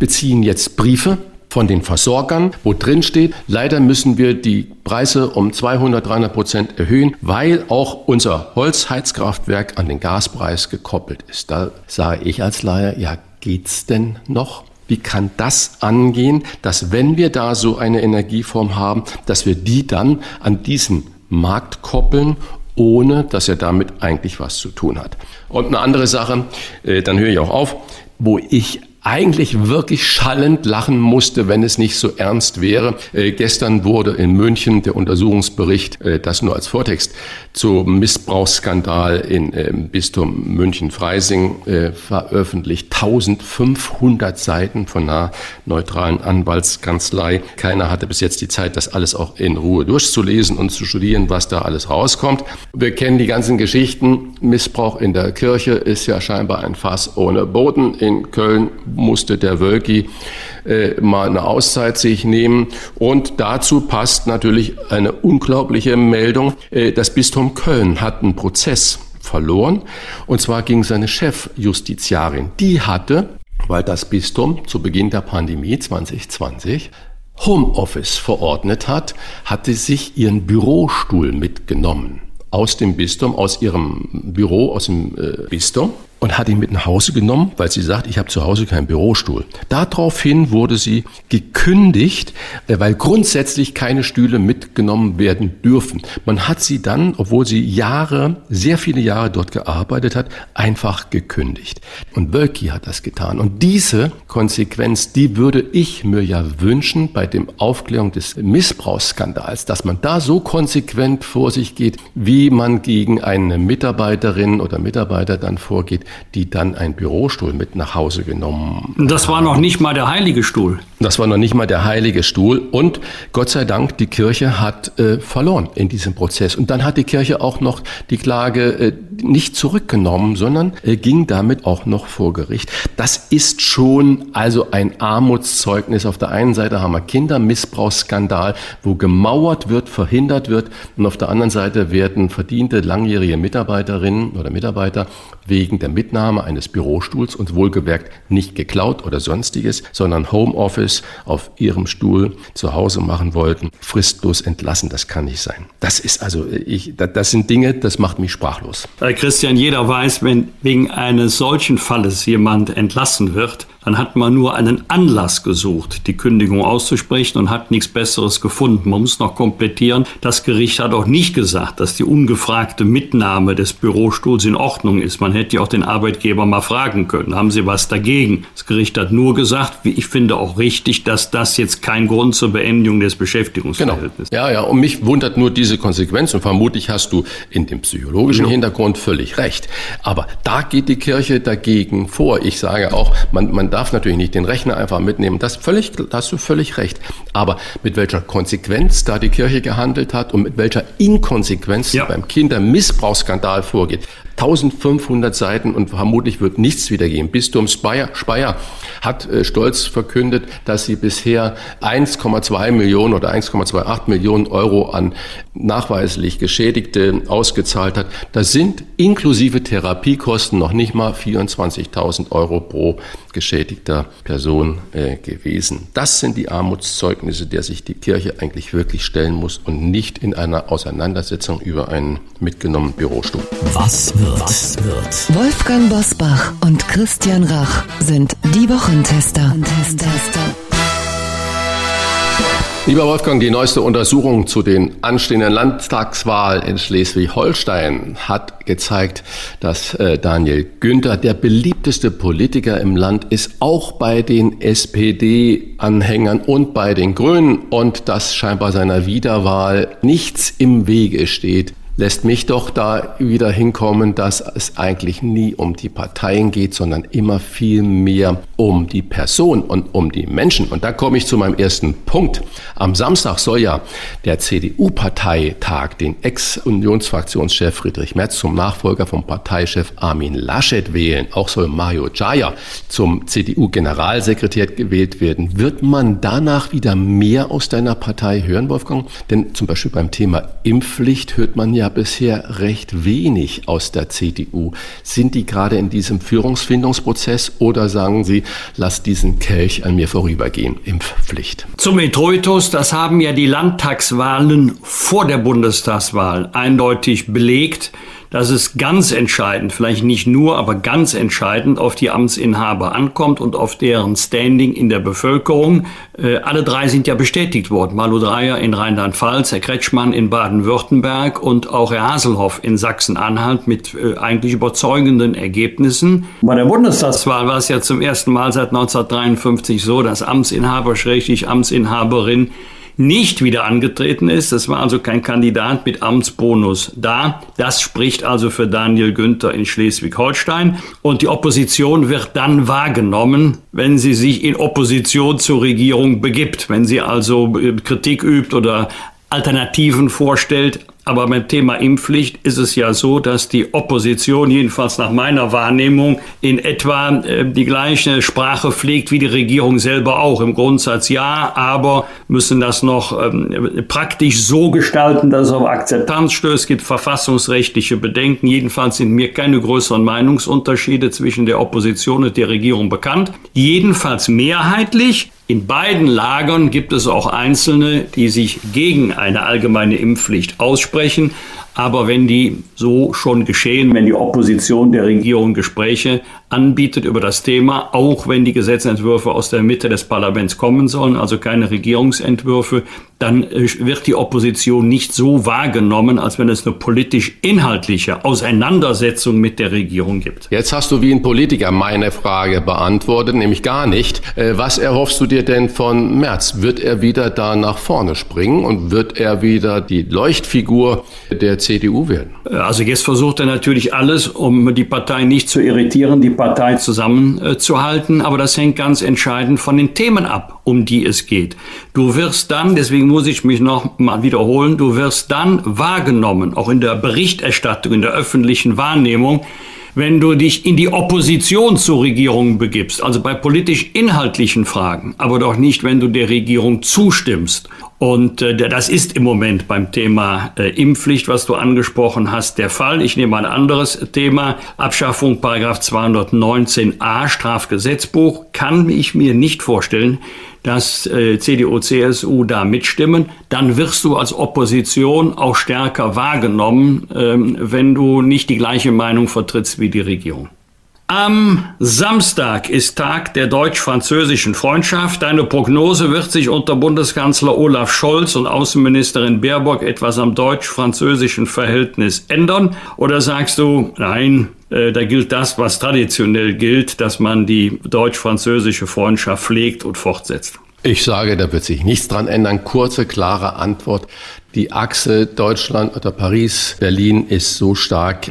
Speaker 1: beziehen jetzt Briefe von den Versorgern, wo drin steht, leider müssen wir die Preise um 200, 300 Prozent erhöhen, weil auch unser Holzheizkraftwerk an den Gaspreis gekoppelt ist. Da sage ich als Laie, ja, geht's denn noch? Wie kann das angehen, dass wenn wir da so eine Energieform haben, dass wir die dann an diesen Markt koppeln, ohne dass er damit eigentlich was zu tun hat? Und eine andere Sache, äh, dann höre ich auch auf, wo ich eigentlich wirklich schallend lachen musste, wenn es nicht so ernst wäre. Äh, gestern wurde in München der Untersuchungsbericht, äh, das nur als Vortext, zum Missbrauchsskandal in äh, Bistum München-Freising äh, veröffentlicht. 1500 Seiten von einer neutralen Anwaltskanzlei. Keiner hatte bis jetzt die Zeit, das alles auch in Ruhe durchzulesen und zu studieren, was da alles rauskommt. Wir kennen die ganzen Geschichten. Missbrauch in der Kirche ist ja scheinbar ein Fass ohne Boden. In Köln musste der Wölki äh, mal eine Auszeit sich nehmen. Und dazu passt natürlich eine unglaubliche Meldung. Äh, das Bistum Köln hat einen Prozess verloren. Und zwar gegen seine Chefjustiziarin. Die hatte, weil das Bistum zu Beginn der Pandemie 2020 Homeoffice verordnet hat, hatte sich ihren Bürostuhl mitgenommen aus dem Bistum, aus ihrem Büro, aus dem äh, Bistum und hat ihn mit nach Hause genommen, weil sie sagt, ich habe zu Hause keinen Bürostuhl. Daraufhin wurde sie gekündigt, äh, weil grundsätzlich keine Stühle mitgenommen werden dürfen. Man hat sie dann, obwohl sie Jahre, sehr viele Jahre dort gearbeitet hat, einfach gekündigt. Und Wölki hat das getan. Und diese Konsequenz, die würde ich mir ja wünschen bei dem Aufklärung des Missbrauchsskandals, dass man da so konsequent vor sich geht, wie man gegen eine Mitarbeiterin oder Mitarbeiter dann vorgeht, die dann einen Bürostuhl mit nach Hause genommen
Speaker 2: Das war noch nicht mal der heilige Stuhl.
Speaker 1: Das war noch nicht mal der heilige Stuhl. Und Gott sei Dank, die Kirche hat äh, verloren in diesem Prozess. Und dann hat die Kirche auch noch die Klage äh, nicht zurückgenommen, sondern äh, ging damit auch noch vor Gericht. Das ist schon also ein Armutszeugnis. Auf der einen Seite haben wir Kindermissbrauchsskandal, wo gemauert wird, verhindert wird. Und auf der anderen Seite werden verdiente langjährige Mitarbeiterinnen oder Mitarbeiter wegen der Mitnahme eines Bürostuhls und wohlgemerkt nicht geklaut oder sonstiges, sondern Homeoffice auf ihrem Stuhl zu Hause machen wollten, fristlos entlassen. Das kann nicht sein. Das ist also, ich, das sind Dinge, das macht mich sprachlos.
Speaker 2: Christian, jeder weiß, wenn wegen eines solchen Falles jemand entlassen wird, dann hat man nur einen Anlass gesucht, die Kündigung auszusprechen und hat nichts Besseres gefunden. Man muss noch komplettieren. Das Gericht hat auch nicht gesagt, dass die ungefragte Mitnahme des Bürostuhls in Ordnung ist. Man hätte ja auch den Arbeitgeber mal fragen können. Haben Sie was dagegen? Das Gericht hat nur gesagt, wie ich finde auch richtig, dass das jetzt kein Grund zur Beendigung des Beschäftigungsverhältnisses
Speaker 1: genau. Ja, ja. Und mich wundert nur diese Konsequenz. Und vermutlich hast du in dem psychologischen ja. Hintergrund völlig recht. Aber da geht die Kirche dagegen vor. Ich sage auch, man, man darf natürlich nicht den Rechner einfach mitnehmen. Das völlig, da hast du völlig recht. Aber mit welcher Konsequenz da die Kirche gehandelt hat und mit welcher Inkonsequenz ja. beim Kindermissbrauchsskandal vorgeht, 1500 Seiten und vermutlich wird nichts wiedergeben. Bistum Speyer, Speyer hat äh, stolz verkündet, dass sie bisher 1,2 Millionen oder 1,28 Millionen Euro an nachweislich Geschädigte ausgezahlt hat. Das sind inklusive Therapiekosten noch nicht mal 24.000 Euro pro geschädigter Person äh, gewesen. Das sind die Armutszeugnisse, der sich die Kirche eigentlich wirklich stellen muss und nicht in einer Auseinandersetzung über einen mitgenommenen Bürostuhl.
Speaker 3: Was wird? Was wird?
Speaker 5: Wolfgang Bosbach und Christian Rach sind die Wochentester.
Speaker 1: Lieber Wolfgang, die neueste Untersuchung zu den anstehenden Landtagswahlen in Schleswig-Holstein hat gezeigt, dass äh, Daniel Günther der beliebteste Politiker im Land ist, auch bei den SPD-Anhängern und bei den Grünen und dass scheinbar seiner Wiederwahl nichts im Wege steht lässt mich doch da wieder hinkommen, dass es eigentlich nie um die Parteien geht, sondern immer viel mehr um die Person und um die Menschen. Und da komme ich zu meinem ersten Punkt. Am Samstag soll ja der CDU-Parteitag den Ex-Unionsfraktionschef Friedrich Merz zum Nachfolger vom Parteichef Armin Laschet wählen. Auch soll Mario Jaya zum CDU-Generalsekretär gewählt werden. Wird man danach wieder mehr aus deiner Partei hören, Wolfgang? Denn zum Beispiel beim Thema Impfpflicht hört man ja ja bisher recht wenig aus der CDU. Sind die gerade in diesem Führungsfindungsprozess oder sagen Sie, lass diesen Kelch an mir vorübergehen, Impfpflicht?
Speaker 2: Zum Introitus, das haben ja die Landtagswahlen vor der Bundestagswahl eindeutig belegt dass es ganz entscheidend, vielleicht nicht nur, aber ganz entscheidend auf die Amtsinhaber ankommt und auf deren Standing in der Bevölkerung. Äh, alle drei sind ja bestätigt worden. Malu Dreyer in Rheinland-Pfalz, Herr Kretschmann in Baden-Württemberg und auch Herr Haselhoff in Sachsen-Anhalt mit äh, eigentlich überzeugenden Ergebnissen. Bei der Bundestagswahl war es ja zum ersten Mal seit 1953 so, dass Amtsinhaber, schrägstrich Amtsinhaberin, nicht wieder angetreten ist. Das war also kein Kandidat mit Amtsbonus da. Das spricht also für Daniel Günther in Schleswig-Holstein. Und die Opposition wird dann wahrgenommen, wenn sie sich in Opposition zur Regierung begibt, wenn sie also äh, Kritik übt oder Alternativen vorstellt. Aber beim Thema Impfpflicht ist es ja so, dass die Opposition, jedenfalls nach meiner Wahrnehmung, in etwa äh, die gleiche Sprache pflegt wie die Regierung selber auch. Im Grundsatz ja, aber müssen das noch ähm, praktisch so gestalten, dass es auf Akzeptanz stößt. Es gibt verfassungsrechtliche Bedenken. Jedenfalls sind mir keine größeren Meinungsunterschiede zwischen der Opposition und der Regierung bekannt. Jedenfalls mehrheitlich in beiden Lagern gibt es auch Einzelne, die sich gegen eine allgemeine Impfpflicht aussprechen. Aber wenn die so schon geschehen, wenn die Opposition der Regierung Gespräche anbietet über das Thema, auch wenn die Gesetzentwürfe aus der Mitte des Parlaments kommen sollen, also keine Regierungsentwürfe, dann äh, wird die Opposition nicht so wahrgenommen, als wenn es eine politisch-inhaltliche Auseinandersetzung mit der Regierung gibt.
Speaker 1: Jetzt hast du wie ein Politiker meine Frage beantwortet, nämlich gar nicht. Äh, was erhoffst du dir denn von Merz? Wird er wieder da nach vorne springen und wird er wieder die Leuchtfigur der CDU werden?
Speaker 2: Also jetzt versucht er natürlich alles, um die Partei nicht zu irritieren, die Partei zusammenzuhalten. Aber das hängt ganz entscheidend von den Themen ab, um die es geht. Du wirst dann, deswegen muss ich mich noch mal wiederholen, du wirst dann wahrgenommen, auch in der Berichterstattung, in der öffentlichen Wahrnehmung, wenn du dich in die Opposition zur Regierung begibst, also bei politisch inhaltlichen Fragen, aber doch nicht, wenn du der Regierung zustimmst. Und äh, das ist im Moment beim Thema äh, Impfpflicht, was du angesprochen hast, der Fall. Ich nehme ein anderes Thema. Abschaffung Paragraph 219a Strafgesetzbuch kann ich mir nicht vorstellen, dass äh, CDU, CSU da mitstimmen, dann wirst du als Opposition auch stärker wahrgenommen, ähm, wenn du nicht die gleiche Meinung vertrittst wie die Regierung. Am Samstag ist Tag der deutsch-französischen Freundschaft. Deine Prognose wird sich unter Bundeskanzler Olaf Scholz und Außenministerin Baerbock etwas am deutsch-französischen Verhältnis ändern? Oder sagst du, nein, da gilt das, was traditionell gilt, dass man die deutsch-französische Freundschaft pflegt und fortsetzt?
Speaker 1: Ich sage, da wird sich nichts dran ändern. Kurze, klare Antwort. Die Achse Deutschland oder Paris, Berlin ist so stark,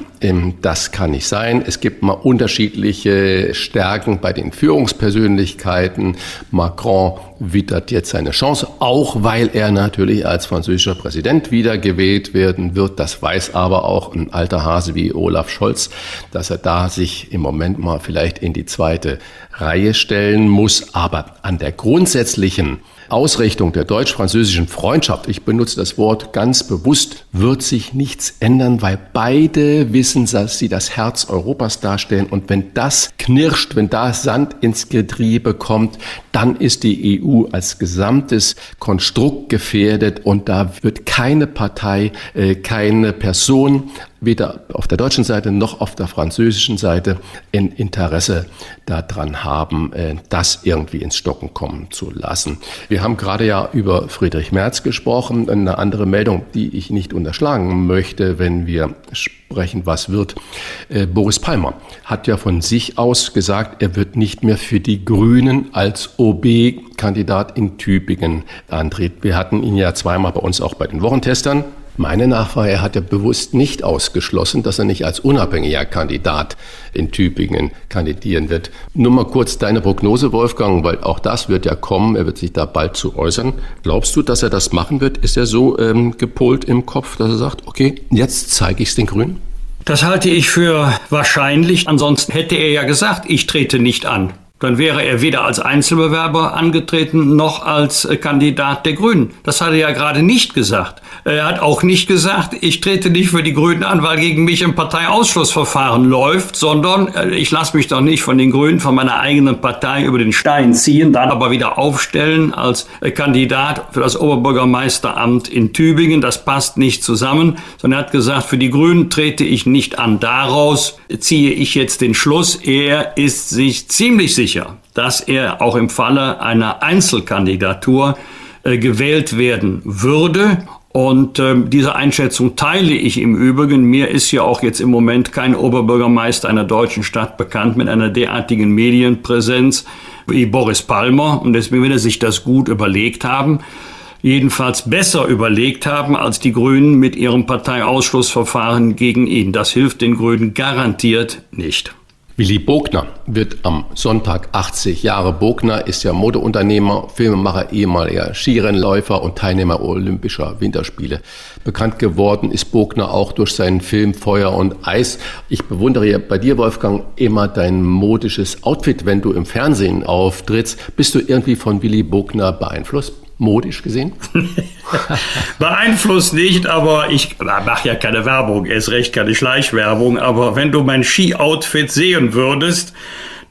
Speaker 1: das kann nicht sein. Es gibt mal unterschiedliche Stärken bei den Führungspersönlichkeiten. Macron wittert jetzt seine Chance, auch weil er natürlich als französischer Präsident wiedergewählt werden wird. Das weiß aber auch ein alter Hase wie Olaf Scholz, dass er da sich im Moment mal vielleicht in die zweite Reihe stellen muss. Aber an der grundsätzlichen Ausrichtung der deutsch-französischen Freundschaft, ich benutze das Wort ganz bewusst, wird sich nichts ändern, weil beide wissen, dass sie das Herz Europas darstellen. Und wenn das knirscht, wenn da Sand ins Getriebe kommt, dann ist die EU als gesamtes Konstrukt gefährdet und da wird keine Partei, äh, keine Person weder auf der deutschen Seite noch auf der französischen Seite ein Interesse daran haben, äh, das irgendwie ins Stocken kommen zu lassen. Wir haben gerade ja über Friedrich Merz gesprochen. Eine andere Meldung, die ich nicht unterschlagen möchte, wenn wir sprechen, was wird. Äh, Boris Palmer hat ja von sich aus gesagt, er wird nicht mehr für die Grünen als OB-Kandidat in Tübingen antreten. Wir hatten ihn ja zweimal bei uns auch bei den Wochentestern meine Nachfrage hat ja bewusst nicht ausgeschlossen, dass er nicht als unabhängiger Kandidat in Tübingen kandidieren wird. Nur mal kurz deine Prognose, Wolfgang, weil auch das wird ja kommen. Er wird sich da bald zu äußern. Glaubst du, dass er das machen wird? Ist er so ähm, gepolt im Kopf, dass er sagt, okay, jetzt zeige ich es den Grünen?
Speaker 2: Das halte ich für wahrscheinlich. Ansonsten hätte er ja gesagt, ich trete nicht an dann wäre er weder als Einzelbewerber angetreten noch als äh, Kandidat der Grünen. Das hat er ja gerade nicht gesagt. Er hat auch nicht gesagt, ich trete nicht für die Grünen an, weil gegen mich ein Parteiausschlussverfahren läuft, sondern äh, ich lasse mich doch nicht von den Grünen, von meiner eigenen Partei über den Stein ziehen, dann aber wieder aufstellen als äh, Kandidat für das Oberbürgermeisteramt in Tübingen. Das passt nicht zusammen, sondern er hat gesagt, für die Grünen trete ich nicht an. Daraus ziehe ich jetzt den Schluss, er ist sich ziemlich sicher, sicher, dass er auch im Falle einer Einzelkandidatur äh, gewählt werden würde. Und äh, diese Einschätzung teile ich im Übrigen. Mir ist ja auch jetzt im Moment kein Oberbürgermeister einer deutschen Stadt bekannt mit einer derartigen Medienpräsenz wie Boris Palmer. Und deswegen will er sich das gut überlegt haben jedenfalls besser überlegt haben als die Grünen mit ihrem Parteiausschlussverfahren gegen ihn. Das hilft den Grünen garantiert nicht.
Speaker 1: Willi Bogner wird am Sonntag 80 Jahre. Bogner ist ja Modeunternehmer, Filmemacher, ehemaliger Skirennläufer und Teilnehmer Olympischer Winterspiele. Bekannt geworden ist Bogner auch durch seinen Film Feuer und Eis. Ich bewundere ja bei dir, Wolfgang, immer dein modisches Outfit, wenn du im Fernsehen auftrittst. Bist du irgendwie von Willi Bogner beeinflusst? Modisch gesehen?
Speaker 2: Beeinflusst nicht, aber ich mache ja keine Werbung, erst recht keine Schleichwerbung, aber wenn du mein Ski-Outfit sehen würdest,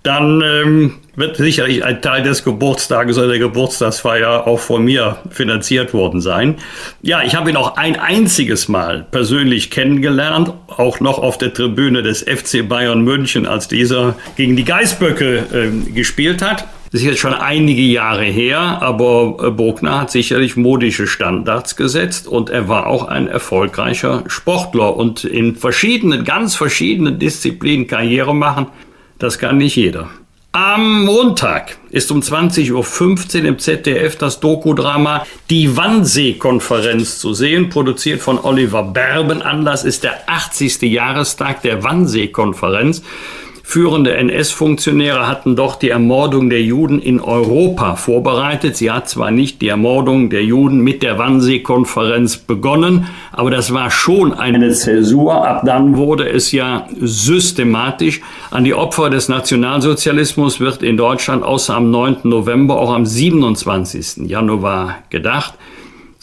Speaker 2: dann ähm, wird sicherlich ein Teil des Geburtstages oder der Geburtstagsfeier auch von mir finanziert worden sein. Ja, ich habe ihn auch ein einziges Mal persönlich kennengelernt, auch noch auf der Tribüne des FC Bayern München, als dieser gegen die Geißböcke äh, gespielt hat. Das ist jetzt schon einige Jahre her, aber äh, Bruckner hat sicherlich modische Standards gesetzt und er war auch ein erfolgreicher Sportler und in verschiedenen, ganz verschiedenen Disziplinen Karriere machen, das kann nicht jeder. Am Montag ist um 20.15 Uhr im ZDF das Dokudrama Die Wannsee-Konferenz zu sehen, produziert von Oliver Berben. Anlass ist der 80. Jahrestag der Wannsee-Konferenz. Führende NS-Funktionäre hatten doch die Ermordung der Juden in Europa vorbereitet. Sie hat zwar nicht die Ermordung der Juden mit der Wannsee-Konferenz begonnen, aber das war schon eine Zäsur. Ab dann wurde es ja systematisch. An die Opfer des Nationalsozialismus wird in Deutschland außer am 9. November auch am 27. Januar gedacht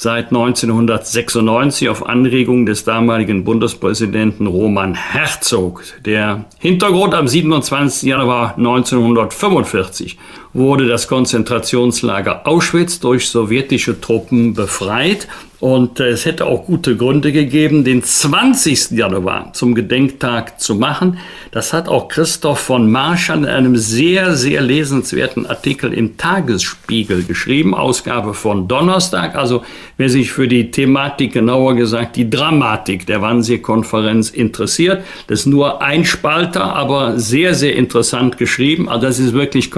Speaker 2: seit 1996 auf Anregung des damaligen Bundespräsidenten Roman Herzog. Der Hintergrund am 27. Januar 1945 wurde das Konzentrationslager Auschwitz durch sowjetische Truppen befreit und es hätte auch gute Gründe gegeben, den 20. Januar zum Gedenktag zu machen. Das hat auch Christoph von Marschall in einem sehr, sehr lesenswerten Artikel im Tagesspiegel geschrieben, Ausgabe von Donnerstag. Also wer sich für die Thematik, genauer gesagt die Dramatik der Wannsee-Konferenz interessiert, das ist nur ein Spalter, aber sehr, sehr interessant geschrieben. Also das ist wirklich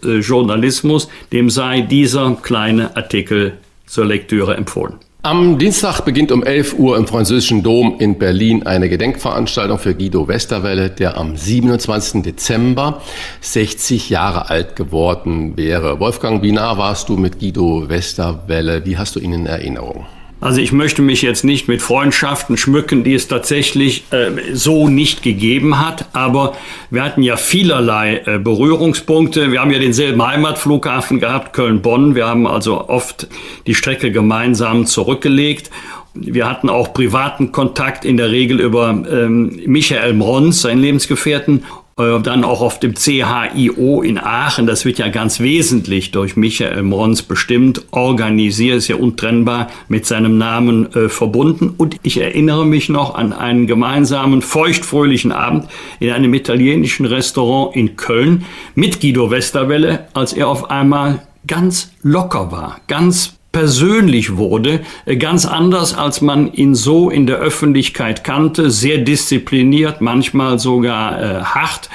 Speaker 2: Qualitätsjournalismus. Dem sei dieser kleine Artikel zur Lektüre empfohlen.
Speaker 1: Am Dienstag beginnt um 11 Uhr im französischen Dom in Berlin eine Gedenkveranstaltung für Guido Westerwelle, der am 27. Dezember 60 Jahre alt geworden wäre. Wolfgang, wie nah warst du mit Guido Westerwelle? Wie hast du ihn in Erinnerung?
Speaker 2: Also ich möchte mich jetzt nicht mit Freundschaften schmücken, die es tatsächlich äh, so nicht gegeben hat, aber wir hatten ja vielerlei äh, Berührungspunkte. Wir haben ja denselben Heimatflughafen gehabt, Köln-Bonn. Wir haben also oft die Strecke gemeinsam zurückgelegt. Wir hatten auch privaten Kontakt in der Regel über ähm, Michael Mrons, seinen Lebensgefährten, äh, dann auch auf dem CHIO in Aachen, das wird ja ganz wesentlich durch Michael Mons bestimmt, organisiert, ist ja untrennbar mit seinem Namen äh, verbunden. Und ich erinnere mich noch an einen gemeinsamen feuchtfröhlichen Abend in einem italienischen Restaurant in Köln mit Guido Westerwelle, als er auf einmal ganz locker war, ganz persönlich wurde, äh, ganz anders, als man ihn so in der Öffentlichkeit kannte, sehr diszipliniert, manchmal sogar äh, hart.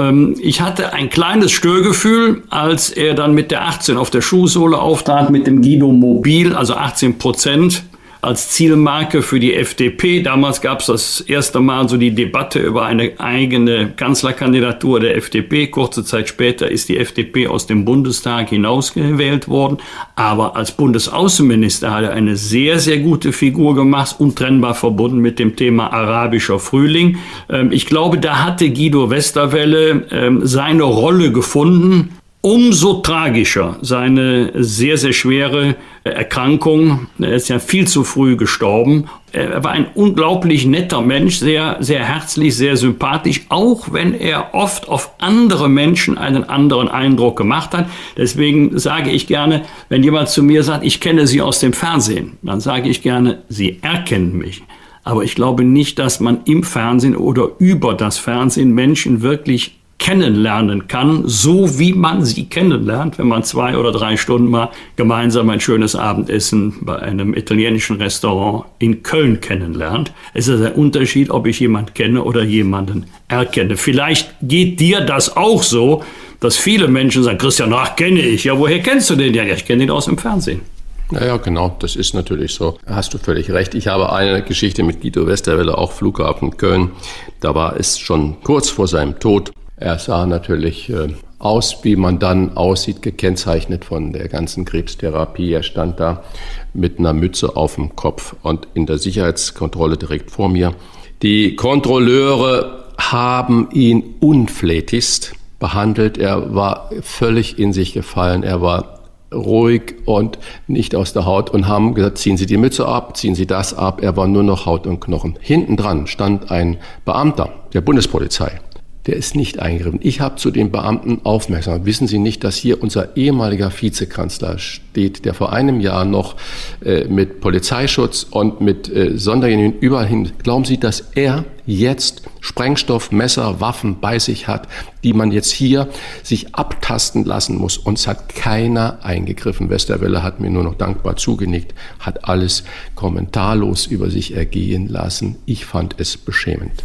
Speaker 2: Ähm, ich hatte ein kleines Störgefühl, als er dann mit der 18 auf der Schuhsohle auftrat, mit dem Guido Mobil, also 18 Prozent als Zielmarke für die FDP. Damals gab es das erste Mal so die Debatte über eine eigene Kanzlerkandidatur der FDP. Kurze Zeit später ist die FDP aus dem Bundestag hinausgewählt worden. Aber als Bundesaußenminister hat er eine sehr, sehr gute Figur gemacht, untrennbar verbunden mit dem Thema arabischer Frühling. Ähm, ich glaube, da hatte Guido Westerwelle ähm, seine Rolle gefunden umso tragischer seine sehr, sehr schwere Erkrankung. Er ist ja viel zu früh gestorben. Er war ein unglaublich netter Mensch, sehr, sehr herzlich, sehr sympathisch, auch wenn er oft auf andere Menschen einen anderen Eindruck gemacht hat. Deswegen sage ich gerne, wenn jemand zu mir sagt, ich kenne Sie aus dem Fernsehen, dann sage ich gerne, Sie erkennen mich. Aber ich glaube nicht, dass man im Fernsehen oder über das Fernsehen Menschen wirklich kennenlernen kann, so wie man sie kennenlernt, wenn man zwei oder drei Stunden mal gemeinsam ein schönes Abendessen bei einem italienischen Restaurant in Köln kennenlernt. Es ist ein Unterschied, ob ich jemanden kenne oder jemanden erkenne. Vielleicht geht dir das auch so, dass viele Menschen sagen, Christian, ach, kenne ich. Ja, woher kennst du den? Ja, ich kenne ihn aus dem Fernsehen.
Speaker 1: Naja, genau, das ist natürlich so. Hast du völlig recht. Ich habe eine Geschichte mit Guido Westerwelle, auch Flughafen Köln. Da war es schon kurz vor seinem Tod. Er sah natürlich äh, aus, wie man dann aussieht, gekennzeichnet von der ganzen Krebstherapie. Er stand da mit einer Mütze auf dem Kopf und in der Sicherheitskontrolle direkt vor mir. Die Kontrolleure haben ihn unflätigst behandelt. Er war völlig in sich gefallen. Er war ruhig und nicht aus der Haut und haben gesagt, ziehen Sie die Mütze ab, ziehen Sie das ab. Er war nur noch Haut und Knochen. Hinten dran stand ein Beamter der Bundespolizei der ist nicht eingegriffen. Ich habe zu den Beamten aufmerksam. Wissen Sie nicht, dass hier unser ehemaliger Vizekanzler steht, der vor einem Jahr noch äh, mit Polizeischutz und mit äh, Sondergenehmigung überall hin. Glauben Sie, dass er jetzt Sprengstoff, Messer, Waffen bei sich hat, die man jetzt hier sich abtasten lassen muss? Uns hat keiner eingegriffen. Westerwelle hat mir nur noch dankbar zugenickt, hat alles kommentarlos über sich ergehen lassen. Ich fand es beschämend.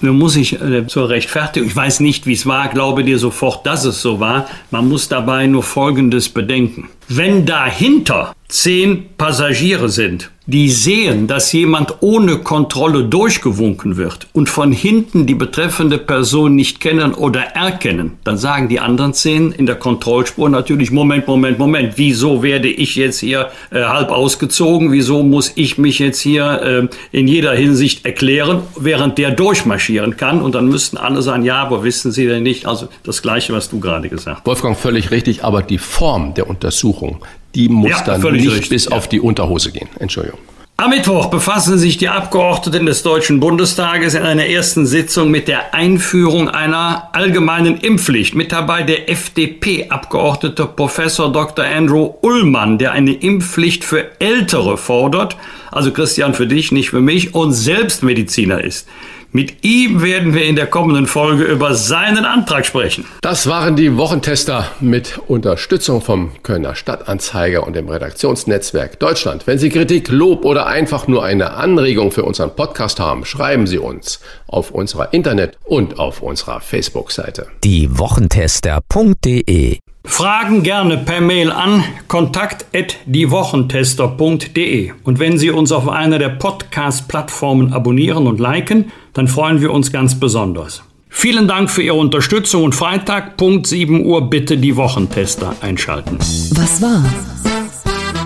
Speaker 2: Nun muss ich äh, zur Rechtfertigung, ich weiß nicht, wie es war, glaube dir sofort, dass es so war. Man muss dabei nur Folgendes bedenken. Wenn dahinter zehn Passagiere sind, die sehen, dass jemand ohne Kontrolle durchgewunken wird und von hinten die betreffende Person nicht kennen oder erkennen, dann sagen die anderen zehn in der Kontrollspur natürlich, Moment, Moment, Moment, wieso werde ich jetzt hier äh, halb ausgezogen, wieso muss ich mich jetzt hier äh, in jeder Hinsicht erklären, während der durchmarschieren kann? Und dann müssten alle sagen, ja, aber wissen Sie denn nicht, also das Gleiche, was du gerade gesagt hast.
Speaker 1: Wolfgang, völlig richtig, aber die Form der Untersuchung, die muss ja, dann nicht richtig, bis auf die Unterhose gehen. Entschuldigung.
Speaker 2: Am Mittwoch befassen sich die Abgeordneten des Deutschen Bundestages in einer ersten Sitzung mit der Einführung einer allgemeinen Impfpflicht. Mit dabei der FDP-Abgeordnete Professor Dr. Andrew Ullmann, der eine Impfpflicht für Ältere fordert. Also Christian für dich, nicht für mich, und selbst Mediziner ist. Mit ihm werden wir in der kommenden Folge über seinen Antrag sprechen.
Speaker 1: Das waren die Wochentester mit Unterstützung vom Kölner Stadtanzeiger und dem Redaktionsnetzwerk Deutschland. Wenn Sie Kritik, Lob oder einfach nur eine Anregung für unseren Podcast haben, schreiben Sie uns auf unserer Internet- und auf unserer Facebook-Seite.
Speaker 3: Die Wochentester.de
Speaker 2: Fragen gerne per Mail an kontakt@diewochentester.de. Und wenn Sie uns auf einer der Podcast-Plattformen abonnieren und liken, dann freuen wir uns ganz besonders. Vielen Dank für Ihre Unterstützung und Freitag, Punkt 7 Uhr, bitte die Wochentester einschalten.
Speaker 5: Was war?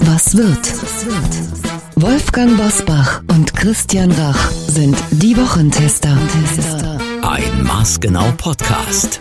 Speaker 5: Was wird? Wolfgang Bosbach und Christian Rach sind die Wochentester.
Speaker 3: Ein Maßgenau Podcast.